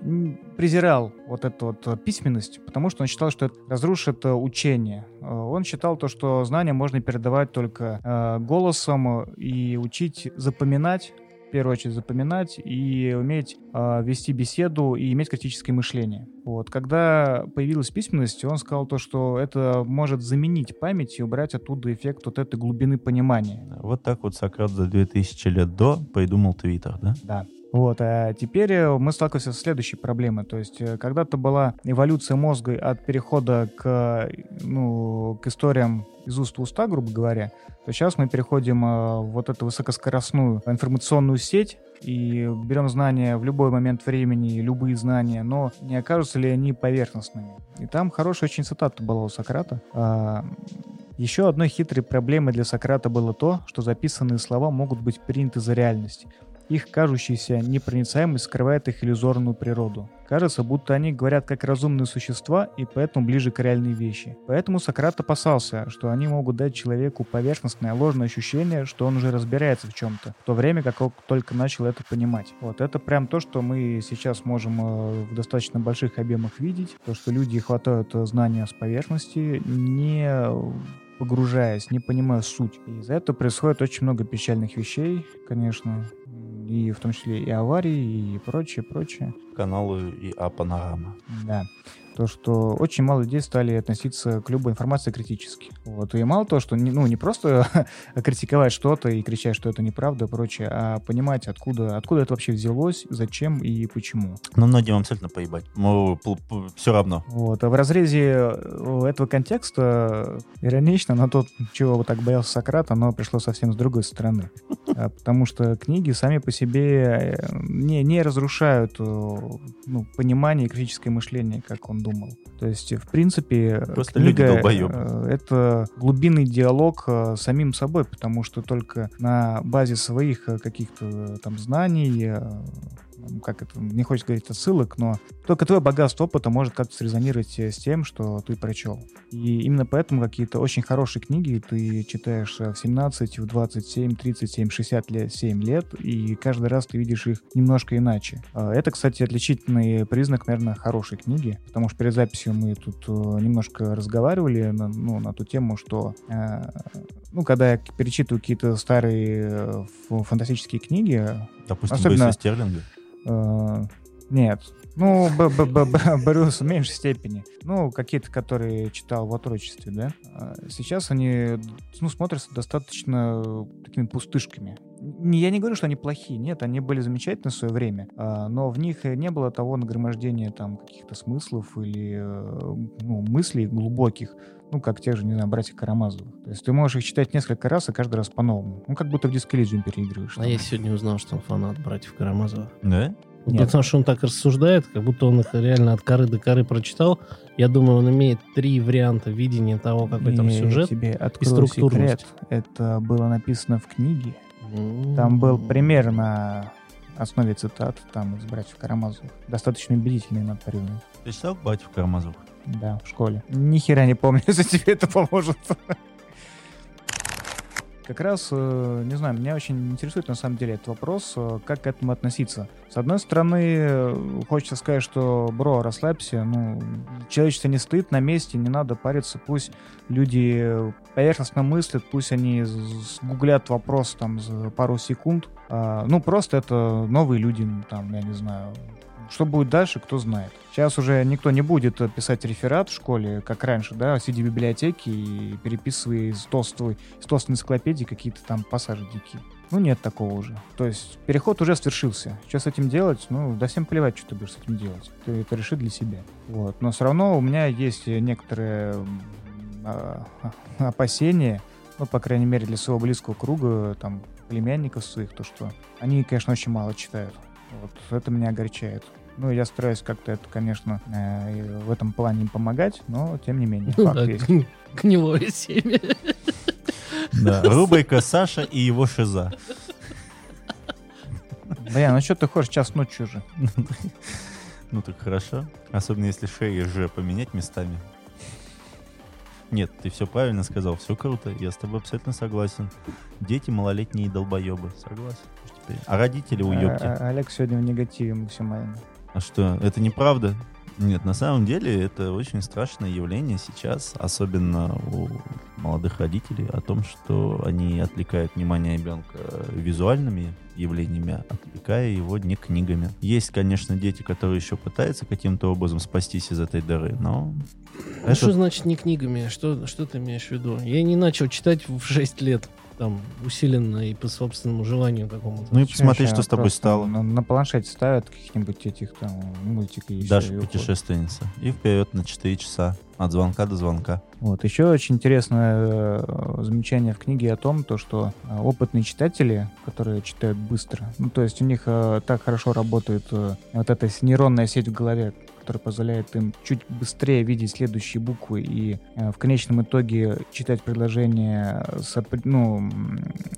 презирал вот эту вот письменность, потому что он считал, что это разрушит учение. Он считал то, что знания можно передавать только голосом и учить запоминать, первую очередь запоминать и уметь э, вести беседу и иметь критическое мышление. Вот. Когда появилась письменность, он сказал то, что это может заменить память и убрать оттуда эффект вот этой глубины понимания. Вот так вот Сократ за 2000 лет до придумал Твиттер, да? Да. Вот, а теперь э, мы сталкиваемся с следующей проблемой. То есть, э, когда-то была эволюция мозга от перехода к, ну, к историям из уст в уста, грубо говоря, то сейчас мы переходим э, вот эту высокоскоростную информационную сеть и берем знания в любой момент времени, любые знания, но не окажутся ли они поверхностными. И там хорошая очень цитата была у Сократа. А, еще одной хитрой проблемой для Сократа было то, что записанные слова могут быть приняты за реальность. Их кажущаяся непроницаемость скрывает их иллюзорную природу. Кажется, будто они говорят как разумные существа и поэтому ближе к реальной вещи. Поэтому Сократ опасался, что они могут дать человеку поверхностное ложное ощущение, что он уже разбирается в чем-то, в то время как он только начал это понимать. Вот это прям то, что мы сейчас можем э, в достаточно больших объемах видеть, то, что люди хватают знания с поверхности, не погружаясь, не понимая суть. И из-за этого происходит очень много печальных вещей, конечно, и в том числе и аварии, и прочее, прочее. Каналы и А Панорама. Да. То, что очень мало людей стали относиться к любой информации критически. Вот. И мало того, что не, ну, не просто [LAUGHS] критиковать что-то и кричать, что это неправда и прочее, а понимать, откуда, откуда это вообще взялось, зачем и почему. Но многим абсолютно поебать. Все равно. Вот. А в разрезе э, этого контекста иронично, но то, чего вот так боялся Сократ, оно пришло совсем с другой стороны. [LAUGHS] А, Потому что книги сами по себе э, не, не разрушают э, ну, понимание и критическое мышление, как он думал. То есть, в принципе, Просто книга э, это глубинный диалог э, с самим собой, потому что только на базе своих э, каких-то там знаний, как это, не хочется говорить отсылок, но только твое богатство опыта может как-то срезонировать э, с тем, что ты прочел. И именно поэтому какие-то очень хорошие книги ты читаешь в 17, в 27, 37, 60 лет, 7 лет, и каждый раз ты видишь их немножко иначе. А, это, кстати, отличительный признак, наверное, хорошей книги, потому что перед записью мы тут немножко разговаривали на, ну, на ту тему, что ну, когда я перечитываю какие-то старые фантастические книги, Допустим, особенно... Стерлинга? Э, нет. Ну, [LAUGHS] Брюс в меньшей степени. Ну, какие-то, которые читал в отрочестве, да. А сейчас они, ну, смотрятся достаточно такими пустышками. Я не говорю, что они плохие, нет, они были замечательны в свое время, а, но в них не было того нагромождения там каких-то смыслов или э, ну, мыслей глубоких, ну, как те же, не знаю, братьев Карамазовых. То есть ты можешь их читать несколько раз, и каждый раз по-новому. Ну, как будто в дисколизиум переигрываешь. А я сегодня узнал, что он фанат братьев Карамазовых. Да? Нет. Потому что он так рассуждает, как будто он их реально от коры до коры прочитал. Я думаю, он имеет три варианта видения того, какой и там сюжет тебе и структурность. Секрет. Это было написано в книге. Mm-hmm. Там был пример на основе цитат там из братьев Карамазовых. Достаточно убедительный, надо признать. Ты читал братьев Карамазовых? Да, в школе. Ни хера не помню, [LAUGHS] если тебе это поможет. Как раз, э, не знаю, меня очень интересует на самом деле этот вопрос, э, как к этому относиться. С одной стороны, э, хочется сказать, что, бро, расслабься, ну, человечество не стоит на месте, не надо париться, пусть люди поверхностно мыслят, пусть они гуглят вопрос там за пару секунд. А, ну, просто это новые люди, там, я не знаю, что будет дальше, кто знает. Сейчас уже никто не будет писать реферат в школе, как раньше, да, сиди в библиотеке и переписывай из толстой, из толстой энциклопедии какие-то там пассажи дикие. Ну, нет такого уже. То есть переход уже свершился. Что с этим делать? Ну, да всем плевать, что ты будешь с этим делать. Ты это реши для себя. Вот. Но все равно у меня есть некоторые а, [LAUGHS] опасения, ну, по крайней мере, для своего близкого круга, там, племянников своих, то, что они, конечно, очень мало читают. Вот это меня огорчает. Ну, я стараюсь как-то это, конечно, э, в этом плане им помогать, но тем не менее, факт да, есть. Гнилое семя. Да, рубрика Саша и его шиза. Бля, ну что ты хочешь, час ночью же. Ну так хорошо. Особенно если шеи же поменять местами. Нет, ты все правильно сказал, все круто, я с тобой абсолютно согласен. Дети малолетние долбоебы, согласен. А родители уебки. А, а, Олег сегодня в негативе максимально. А что, это неправда? Нет, на самом деле это очень страшное явление сейчас, особенно у молодых родителей, о том, что они отвлекают внимание ребенка визуальными явлениями, отвлекая его не книгами. Есть, конечно, дети, которые еще пытаются каким-то образом спастись из этой дыры, но... А это... что значит не книгами? Что, что ты имеешь в виду? Я не начал читать в 6 лет там усиленно и по собственному желанию какому-то. Ну и посмотри, что с тобой стало. На, на планшете ставят каких-нибудь этих там мультики. Даша путешественница. И вперед на 4 часа. От звонка до звонка. Вот. Еще очень интересное э, замечание в книге о том, то, что э, опытные читатели, которые читают быстро, ну, то есть у них э, так хорошо работает э, вот эта нейронная сеть в голове, который позволяет им чуть быстрее видеть следующие буквы и э, в конечном итоге читать предложения с, ну...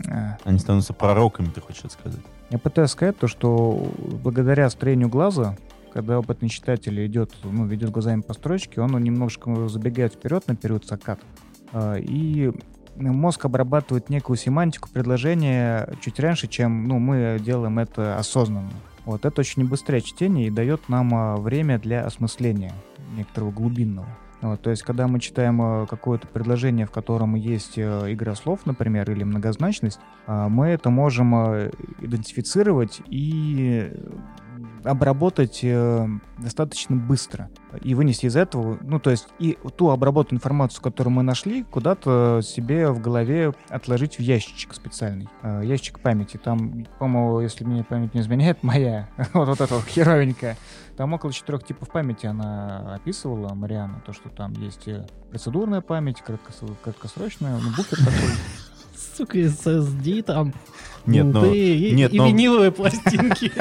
Э, Они становятся пророками, ты хочешь сказать? Я пытаюсь сказать то, что благодаря строению глаза когда опытный читатель идет, ну, ведет глазами по строчке, он немножко забегает вперед на период закат. Э, и мозг обрабатывает некую семантику предложения чуть раньше, чем ну, мы делаем это осознанно. Вот это очень быстрое чтение и дает нам а, время для осмысления некоторого глубинного. Вот, то есть, когда мы читаем а, какое-то предложение, в котором есть а, игра слов, например, или многозначность, мы это можем идентифицировать и обработать э, достаточно быстро и вынести из этого, ну, то есть и ту обработанную информацию, которую мы нашли, куда-то себе в голове отложить в ящичек специальный, э, ящик памяти. Там, по-моему, если мне память не изменяет, [LAUGHS] моя, вот, вот эта херовенькая, там около четырех типов памяти она описывала, Мариана, то, что там есть э, процедурная память, краткосрочная, ну, буфер такой. Сука, SSD там. Нет, ну, и, нет, и, но... и виниловые пластинки.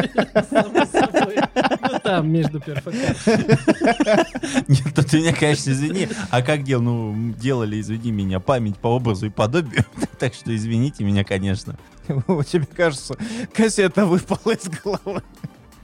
Ну, там, между перфоками. Нет, ты меня, конечно, извини. А как дел? Ну, делали, извини меня, память по образу и подобию. [LAUGHS] Так что извините меня, конечно. [LAUGHS] Тебе кажется, кассета выпала из головы.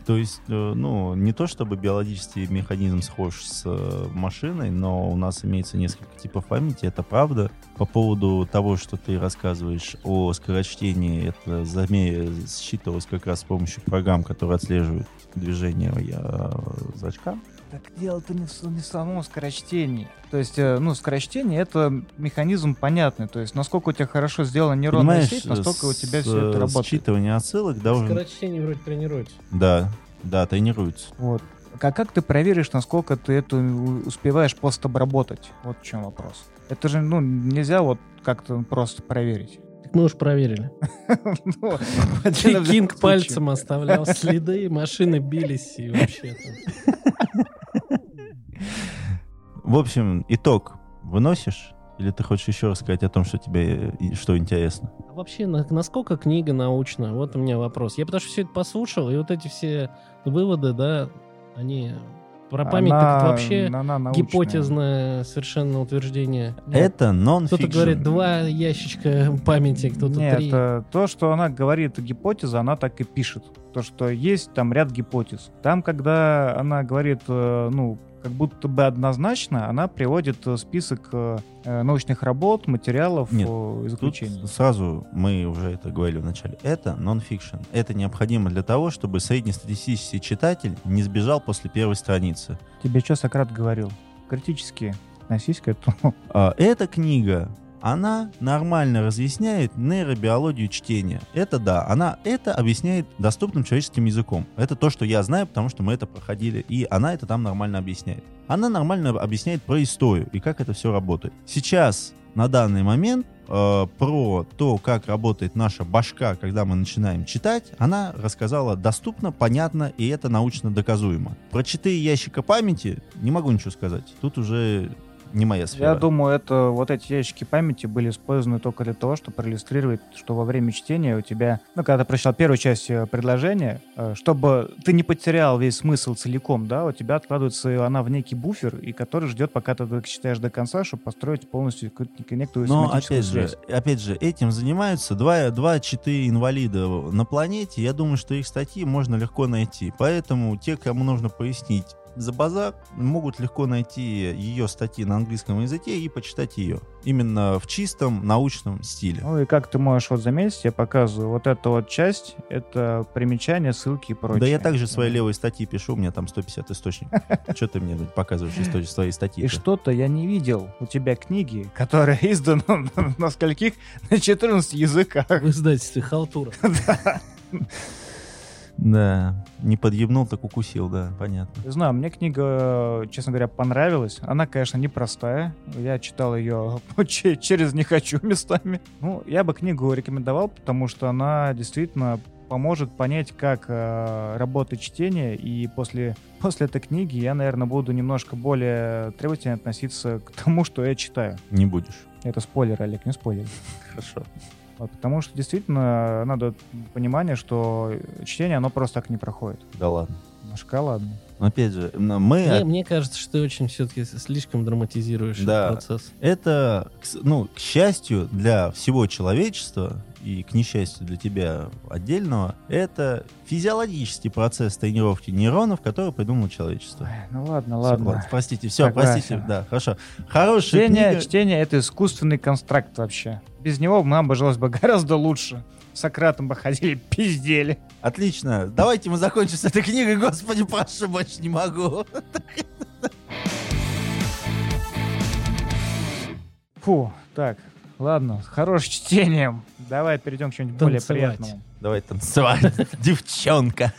То есть, э, ну, не то чтобы биологический механизм схож с э, машиной, но у нас имеется несколько типов памяти, это правда. По поводу того, что ты рассказываешь о скорочтении, это замея считывалось как раз с помощью программ, которые отслеживают движение я, зрачка. Так дело-то не в, не в самом скорочтении. То есть, э, ну, скорочтение — это механизм понятный. То есть, насколько у тебя хорошо сделана нейронная Понимаешь, сеть, настолько у тебя все это работает. Считывание отсылок должен... Скорочтение вроде тренируется. Да, да, тренируется. Вот. А как ты проверишь, насколько ты это успеваешь постобработать? Вот в чем вопрос. Это же, ну, нельзя вот как-то просто проверить. Так мы уж проверили. [LAUGHS] Ну, [LAUGHS] Кинг пальцем оставлял следы, машины бились и вообще. [LAUGHS] В общем, итог выносишь? Или ты хочешь еще рассказать о том, что тебе и- что интересно? А вообще, на- насколько книга научна? Вот у меня вопрос. Я потому что все это послушал, и вот эти все выводы, да, они про память так это Она- вообще она научная. гипотезное совершенно утверждение. Это нон Кто-то говорит два ящичка памяти, кто-то Нет, три. э, то, что она говорит гипотеза, она так и пишет. То, что есть там ряд гипотез. Там, когда она говорит, э, ну, как будто бы однозначно, она приводит э, список э, э, научных работ, материалов Нет, и Тут заключений. сразу, мы уже это говорили в начале, это нон-фикшн. Это необходимо для того, чтобы среднестатистический читатель не сбежал после первой страницы. Тебе что Сократ говорил? Критически относись к этому. А, Эта книга, она нормально разъясняет нейробиологию чтения. Это да, она это объясняет доступным человеческим языком. Это то, что я знаю, потому что мы это проходили, и она это там нормально объясняет. Она нормально объясняет про историю и как это все работает. Сейчас, на данный момент, э, про то, как работает наша башка, когда мы начинаем читать, она рассказала доступно, понятно, и это научно доказуемо. Про четыре ящика памяти не могу ничего сказать. Тут уже не моя сфера. Я думаю, это вот эти ящики памяти были использованы только для того, чтобы проиллюстрировать, что во время чтения у тебя, ну, когда ты прочитал первую часть э, предложения, э, чтобы ты не потерял весь смысл целиком, да, у тебя откладывается она в некий буфер, и который ждет, пока ты читаешь до конца, чтобы построить полностью некую Но опять же, опять же, этим занимаются два, два читы инвалида на планете. Я думаю, что их статьи можно легко найти. Поэтому те, кому нужно пояснить за базар, могут легко найти ее статьи на английском языке и почитать ее. Именно в чистом научном стиле. Ну и как ты можешь вот заметить, я показываю вот эту вот часть, это примечания, ссылки и прочее. Да я также свои левые статьи пишу, у меня там 150 источников. [LAUGHS] Что ты мне показываешь историю своей статьи? И что-то я не видел у тебя книги, которая [LAUGHS] издана на, на скольких? На 14 языках. В издательстве «Халтура». [LAUGHS] Да, не подъебнул, так укусил, да, понятно. Не знаю, мне книга, честно говоря, понравилась. Она, конечно, непростая. Я читал ее [LAUGHS] че- через «не хочу» местами. Ну, я бы книгу рекомендовал, потому что она действительно поможет понять, как э, работает чтение, и после, после этой книги я, наверное, буду немножко более требовательно относиться к тому, что я читаю. Не будешь. Это спойлер, Олег, не спойлер. Хорошо. Вот, потому что действительно надо понимание, что чтение, оно просто так не проходит. Да ладно. Ну, шоколадно. Но опять же, мы Мне, мне кажется, что ты очень все-таки слишком драматизируешь Да. этот процесс. Это, ну, к счастью для всего человечества и к несчастью для тебя отдельного, это физиологический процесс тренировки нейронов, который придумало человечество. Ой, ну ладно, ладно. простите, все, Согласен. простите, да, хорошо. Хорошая Чтение, книга. чтение — это искусственный констракт вообще. Без него нам бы жилось [LAUGHS] бы гораздо лучше. Сократом бы ходили, [LAUGHS] пиздели. Отлично. Давайте мы закончим с этой книгой. Господи, прошу, больше не могу. Фу, так, ладно, с хорошим чтением. Давай перейдем к чему-нибудь более Танцевать. приятному. Давай танцевать, [LAUGHS] девчонка.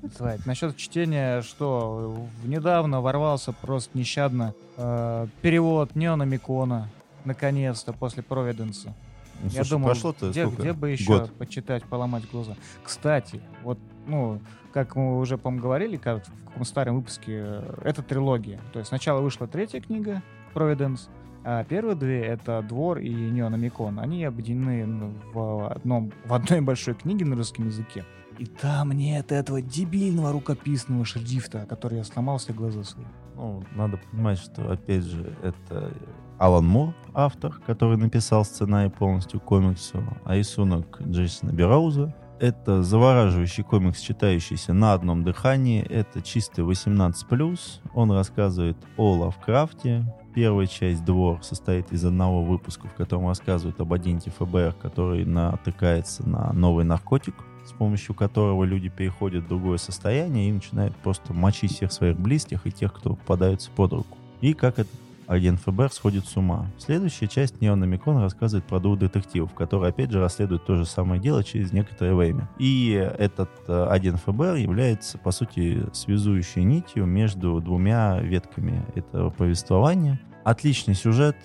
Танцевать. Насчет чтения, что в- недавно ворвался просто нещадно э, перевод Неона Микона. Наконец-то, после Провиденса. Ну, Я слушай, думал, прошло-то где, сколько? где бы еще Год. почитать, поломать глаза. Кстати, вот, ну, как мы уже, по-моему, говорили как в каком старом выпуске, э, это трилогия. То есть сначала вышла третья книга, Providence, первые две — это «Двор» и «Неономикон». Они объединены ну, в, одном, в одной большой книге на русском языке. И там нет этого дебильного рукописного шрифта, который я сломал все глаза свои. Ну, надо понимать, что, опять же, это Алан Мур, автор, который написал сценарий полностью комиксу, а рисунок Джейсона Бероуза. Это завораживающий комикс, читающийся на одном дыхании. Это чистый 18+. Он рассказывает о Лавкрафте. Первая часть «Двор» состоит из одного выпуска, в котором рассказывают об агенте ФБР, который натыкается на новый наркотик, с помощью которого люди переходят в другое состояние и начинают просто мочить всех своих близких и тех, кто попадаются под руку. И как этот агент ФБР сходит с ума. Следующая часть Неономикон рассказывает про двух детективов, которые, опять же, расследуют то же самое дело через некоторое время. И этот э, агент ФБР является, по сути, связующей нитью между двумя ветками этого повествования. Отличный сюжет,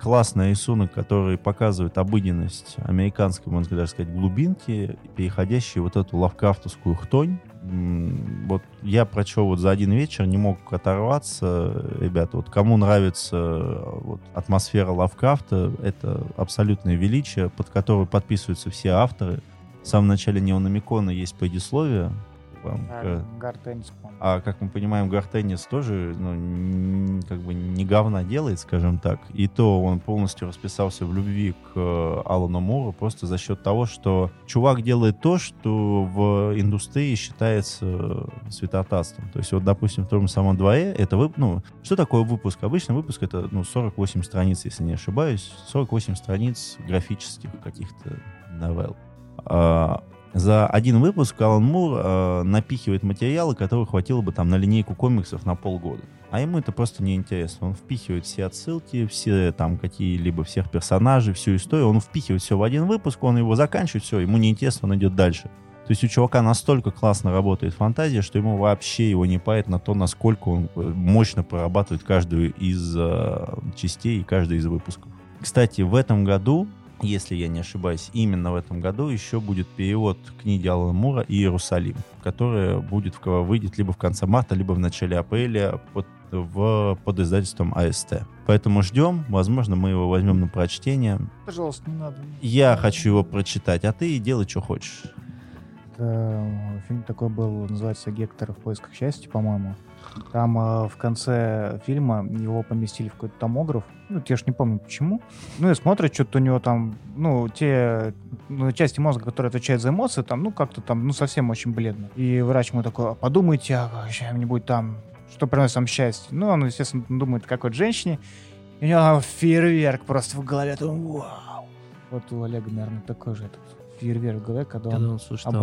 классный рисунок, который показывает обыденность американской, можно даже сказать, глубинки, переходящей вот эту лавкрафтовскую хтонь, вот я прочел вот за один вечер, не мог оторваться. Ребята, вот кому нравится вот, атмосфера Лавкрафта, это абсолютное величие, под которое подписываются все авторы. В самом начале Неономикона есть предисловие, вам. А, Гартеннис, А как мы понимаем, Гартеннис тоже ну, как бы не говна делает, скажем так. И то он полностью расписался в любви к э, Алану Муру просто за счет того, что чувак делает то, что в индустрии считается святотатством. То есть вот, допустим, в том же самом дворе это вы, ну, что такое выпуск? Обычно выпуск это ну, 48 страниц, если не ошибаюсь. 48 страниц графических каких-то новелл. За один выпуск Алан Мур э, напихивает материалы, которые хватило бы там на линейку комиксов на полгода. А ему это просто неинтересно. Он впихивает все отсылки, все там какие-либо всех персонажей, всю историю. Он впихивает все в один выпуск, он его заканчивает, все, ему неинтересно, он идет дальше. То есть у чувака настолько классно работает фантазия, что ему вообще его не пает на то, насколько он э, мощно прорабатывает каждую из э, частей и каждый из выпусков. Кстати, в этом году если я не ошибаюсь, именно в этом году еще будет перевод книги Алана Мура «Иерусалим», которая будет, выйдет либо в конце марта, либо в начале апреля под, в, под издательством АСТ. Поэтому ждем, возможно, мы его возьмем на прочтение. Пожалуйста, не надо. Я хочу его прочитать, а ты делай, что хочешь. Это, фильм такой был, называется «Гектор в поисках счастья», по-моему. Там э, в конце фильма его поместили в какой-то томограф. Ну, я ж не помню почему. Ну и смотрят, что-то у него там, ну, те ну, части мозга, которые отвечают за эмоции, там, ну, как-то там, ну, совсем очень бледно. И врач ему такой, «А подумайте, а чем-нибудь там, что приносит вам счастье. Ну, он, естественно, думает о какой-то женщине. И у него фейерверк просто в голове. Думаю, вау. Вот у Олега, наверное, такой же этот фейерверк в голове, когда, когда он... он слышит об...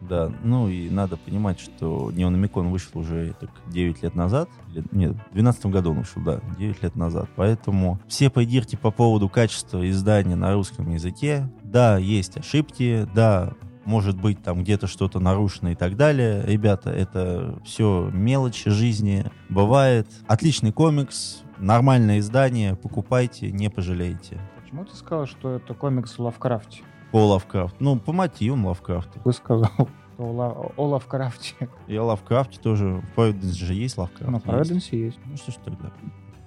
Да, ну и надо понимать, что Неономикон вышел уже так 9 лет назад. Нет, в 2012 году он вышел, да, 9 лет назад. Поэтому все придирки по поводу качества издания на русском языке, да, есть ошибки, да, может быть там где-то что-то нарушено и так далее. Ребята, это все мелочи жизни. Бывает. Отличный комикс, нормальное издание, покупайте, не пожалеете. Почему ты сказал, что это комикс в Лавкрафте? По Лавкрафт. Ну, по мотивам Лавкрафта. Вы сказал. [LAUGHS] О, о Лавкрафте. И о Лавкрафте тоже. В Providence же есть Лавкрафт. Ну Providence есть. есть. Ну что ж тогда.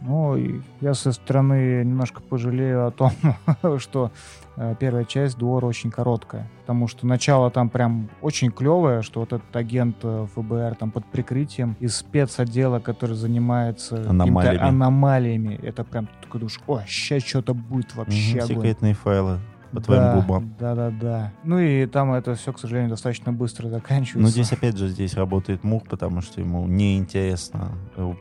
Ну, я со стороны немножко пожалею о том, [LAUGHS] что э, первая часть Двора очень короткая. Потому что начало там прям очень клевое, что вот этот агент э, ФБР там под прикрытием из спецотдела, который занимается аномалиями, аномалиями это прям такой душ, о, сейчас что-то будет вообще. Угу, секретные файлы по твоим да, губам. Да, да, да. Ну и там это все, к сожалению, достаточно быстро заканчивается. Но здесь, опять же, здесь работает Мур, потому что ему неинтересно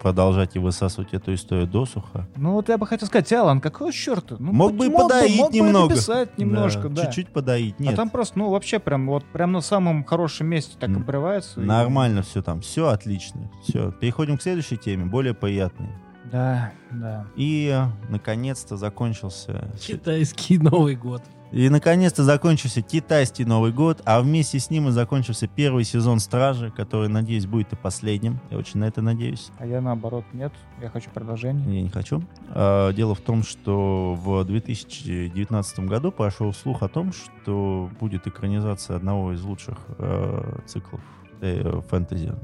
продолжать и высасывать эту историю досуха. Ну вот я бы хотел сказать, Алан, какого черта? Ну, мог бы мог подоить мог немного. Бы написать немножко, да. Чуть-чуть подоить, нет. А там просто, ну вообще прям вот прям на самом хорошем месте так обрывается. Нормально и... все там, все отлично. Все, переходим к следующей теме, более приятной. Да, да. И наконец-то закончился... Китайский Новый год. И наконец-то закончился китайский Новый год, а вместе с ним и закончился первый сезон Стражи, который, надеюсь, будет и последним. Я очень на это надеюсь. А я наоборот нет. Я хочу продолжение. Я не хочу. А, дело в том, что в 2019 году прошел слух о том, что будет экранизация одного из лучших э, циклов э, фэнтези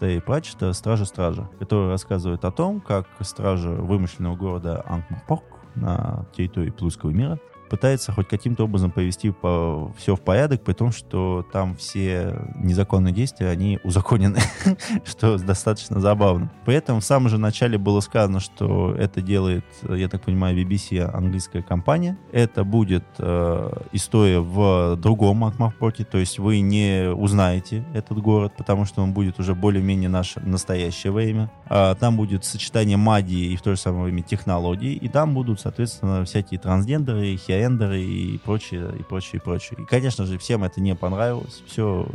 Терри Пратчета «Стражи Стража», который рассказывает о том, как стражи вымышленного города Ангмарпорг на территории Плюского мира пытается хоть каким-то образом повести по, все в порядок, при том, что там все незаконные действия, они узаконены, [LAUGHS] что достаточно забавно. При этом в самом же начале было сказано, что это делает, я так понимаю, BBC, английская компания. Это будет э, история в другом Анкмарпорте, то есть вы не узнаете этот город, потому что он будет уже более-менее наше настоящее время. А, там будет сочетание магии и в то же самое время технологий, и там будут, соответственно, всякие трансгендеры, хиэндеры и прочее, и прочее, и прочее. И, конечно же, всем это не понравилось. Все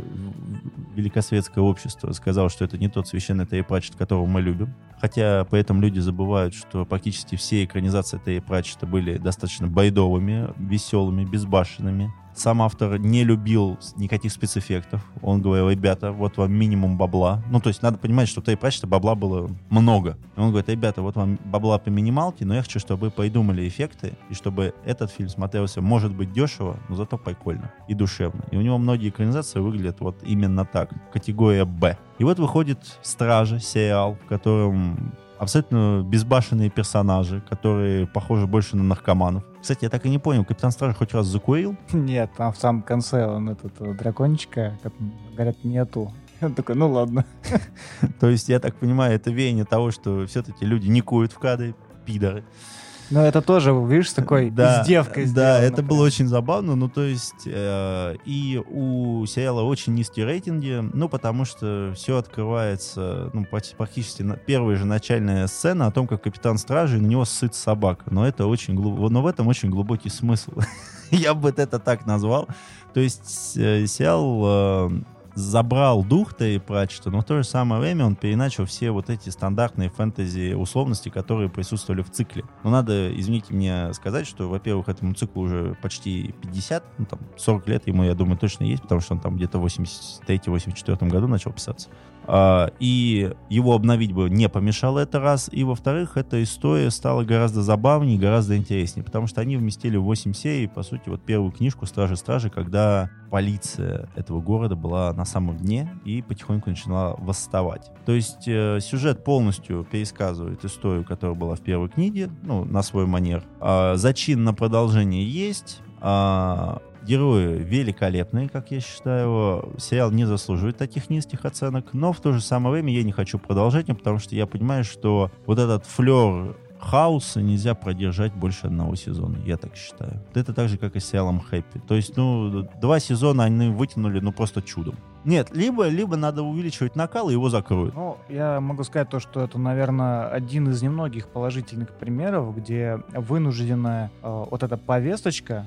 великосветское общество сказало, что это не тот священный Терри Пратчет, которого мы любим. Хотя при этом люди забывают, что практически все экранизации Терри Пратчета были достаточно байдовыми, веселыми, безбашенными. Сам автор не любил никаких спецэффектов. Он говорил, ребята, вот вам минимум бабла. Ну, то есть надо понимать, что в Терри Пратчета бабла было много. И он говорит, ребята, вот вам бабла по минималке, но я хочу, чтобы вы придумали эффекты, и чтобы этот фильм смотрелся, может быть, дешево, но зато прикольно и душевно. И у него многие экранизации выглядят вот именно так. Категория «Б». И вот выходит «Стражи», сериал, в котором абсолютно безбашенные персонажи, которые похожи больше на наркоманов. Кстати, я так и не понял, Капитан Стражи хоть раз закурил? Нет, там в самом конце он этот э, дракончика, говорят, нету. [LAUGHS] Он такой, ну ладно. [LAUGHS] То есть, я так понимаю, это веяние того, что все-таки люди не куют в кадре, пидоры. Но это тоже, видишь, такой да, издевкой Да, сделано это прям. было очень забавно. Ну, то есть, э, и у сериала очень низкие рейтинги, ну, потому что все открывается, ну, практически на, первая же начальная сцена о том, как капитан стражи, на него сыт собака. Но это очень глубоко, но в этом очень глубокий смысл. [LAUGHS] Я бы это так назвал. То есть, э, сериал э, забрал дух Терри Пратчета, но в то же самое время он переначал все вот эти стандартные фэнтези условности, которые присутствовали в цикле. Но надо, извините мне, сказать, что, во-первых, этому циклу уже почти 50, ну, там, 40 лет ему, я думаю, точно есть, потому что он там где-то в 83-84 году начал писаться. А, и его обновить бы не помешало это раз. И, во-вторых, эта история стала гораздо забавнее, гораздо интереснее, потому что они вместили в 8 серий, по сути, вот первую книжку «Стражи-стражи», когда полиция этого города была на самом дне и потихоньку начала восставать. То есть э, сюжет полностью пересказывает историю, которая была в первой книге, ну, на свой манер. А, зачин на продолжение есть. А, Герои великолепные, как я считаю. Сериал не заслуживает таких низких оценок, но в то же самое время я не хочу продолжения, потому что я понимаю, что вот этот флер хаоса нельзя продержать больше одного сезона, я так считаю. Это так же, как и с сериалом Хэппи. То есть, ну, два сезона они вытянули, ну, просто чудом. Нет, либо, либо надо увеличивать накал, и его закроют. Ну, я могу сказать то, что это, наверное, один из немногих положительных примеров, где вынужденная э, вот эта повесточка,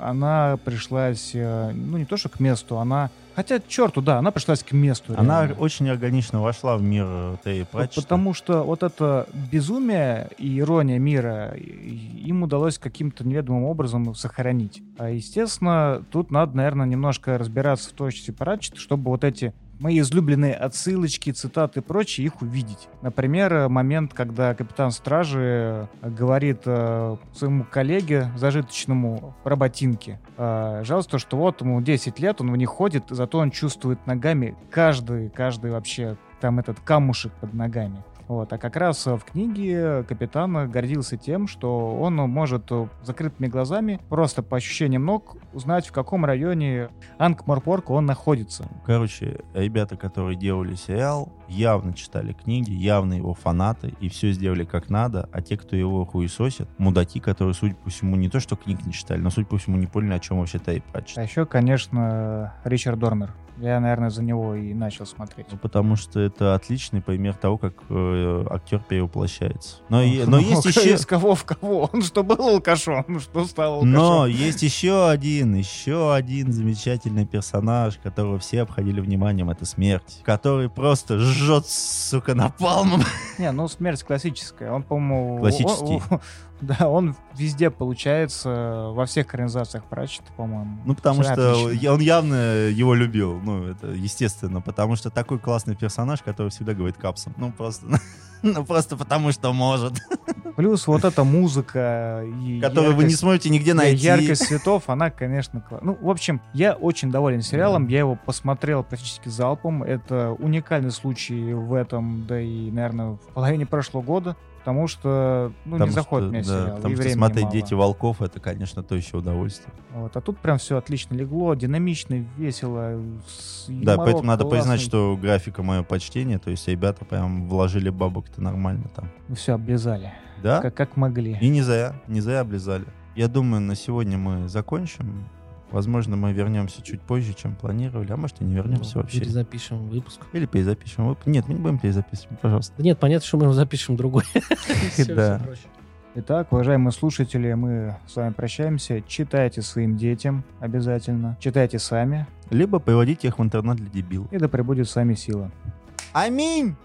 она пришлась, э, ну, не то что к месту, она... Хотя, черту, да, она пришлась к месту. Она реально. очень органично вошла в мир э, Терри Вот. Потому что вот это безумие и ирония мира им удалось каким-то неведомым образом сохранить. А, естественно, тут надо, наверное, немножко разбираться в творчестве Пратчета, чтобы вот эти мои излюбленные отсылочки, цитаты и прочее, их увидеть. Например, э, момент, когда капитан стражи э, говорит э, своему коллеге зажиточному про ботинки. Э, жалуется, то, что вот ему 10 лет, он в них ходит, зато он чувствует ногами каждый, каждый вообще там этот камушек под ногами. Вот. А как раз в книге капитан гордился тем, что он может закрытыми глазами, просто по ощущениям ног, узнать, в каком районе Анкморпорка он находится. Короче, ребята, которые делали сериал, явно читали книги, явно его фанаты, и все сделали как надо, а те, кто его хуесосят, мудаки, которые, судя по всему, не то, что книг не читали, но, судя по всему, не поняли, о чем вообще Терри Пратчет. А еще, конечно, Ричард Дормер. Я, наверное, за него и начал смотреть. Ну, потому что это отличный пример того, как э, актер перевоплощается. Но, [LAUGHS] и- но есть [LAUGHS] еще... Из кого в кого? Он что, был алкашом? [LAUGHS] Что стал алкашом? Но есть еще один, еще один замечательный персонаж, которого все обходили вниманием, это смерть, который просто жжет, сука, напалмом. Не, ну смерть классическая. Он, по-моему... Классический. он- да, он везде получается, во всех экранизациях Пратчета, по-моему. Ну, потому что отлично. он явно его любил. Ну, это естественно, потому что такой классный персонаж, который всегда говорит капсом. Ну, просто... [LAUGHS] Ну, просто потому что может. Плюс вот эта музыка и Который вы не яркость- сможете нигде найти. яркость цветов, она, конечно, кла- Ну, в общем, я очень доволен сериалом. Я его посмотрел практически залпом. Это уникальный случай в этом, да и, наверное, в половине прошлого года. Потому что ну, Потому не заходит что, мне да, сериал. потому и что смотреть мало. «Дети волков» — это, конечно, то еще удовольствие. Вот. А тут прям все отлично легло, динамично, весело. с- Да, поэтому надо признать, классный. что графика мое почтение, то есть ребята прям вложили бабок-то нормально там. Ну все, облизали. Да? Как, как могли. И не зря, не зря облизали. Я думаю, на сегодня мы закончим. Возможно, мы вернемся чуть позже, чем планировали, а может и не вернемся Ну, вообще. Перезапишем выпуск. Или перезапишем. выпуск. Нет, мы не будем перезаписывать, пожалуйста. Да нет, понятно, что мы его запишем другой. [LAUGHS] Да. Итак, уважаемые слушатели, мы с вами прощаемся. Читайте своим детям обязательно. Читайте сами. Либо приводите их в интернет для дебилов. И да пребудет с вами сила. Аминь!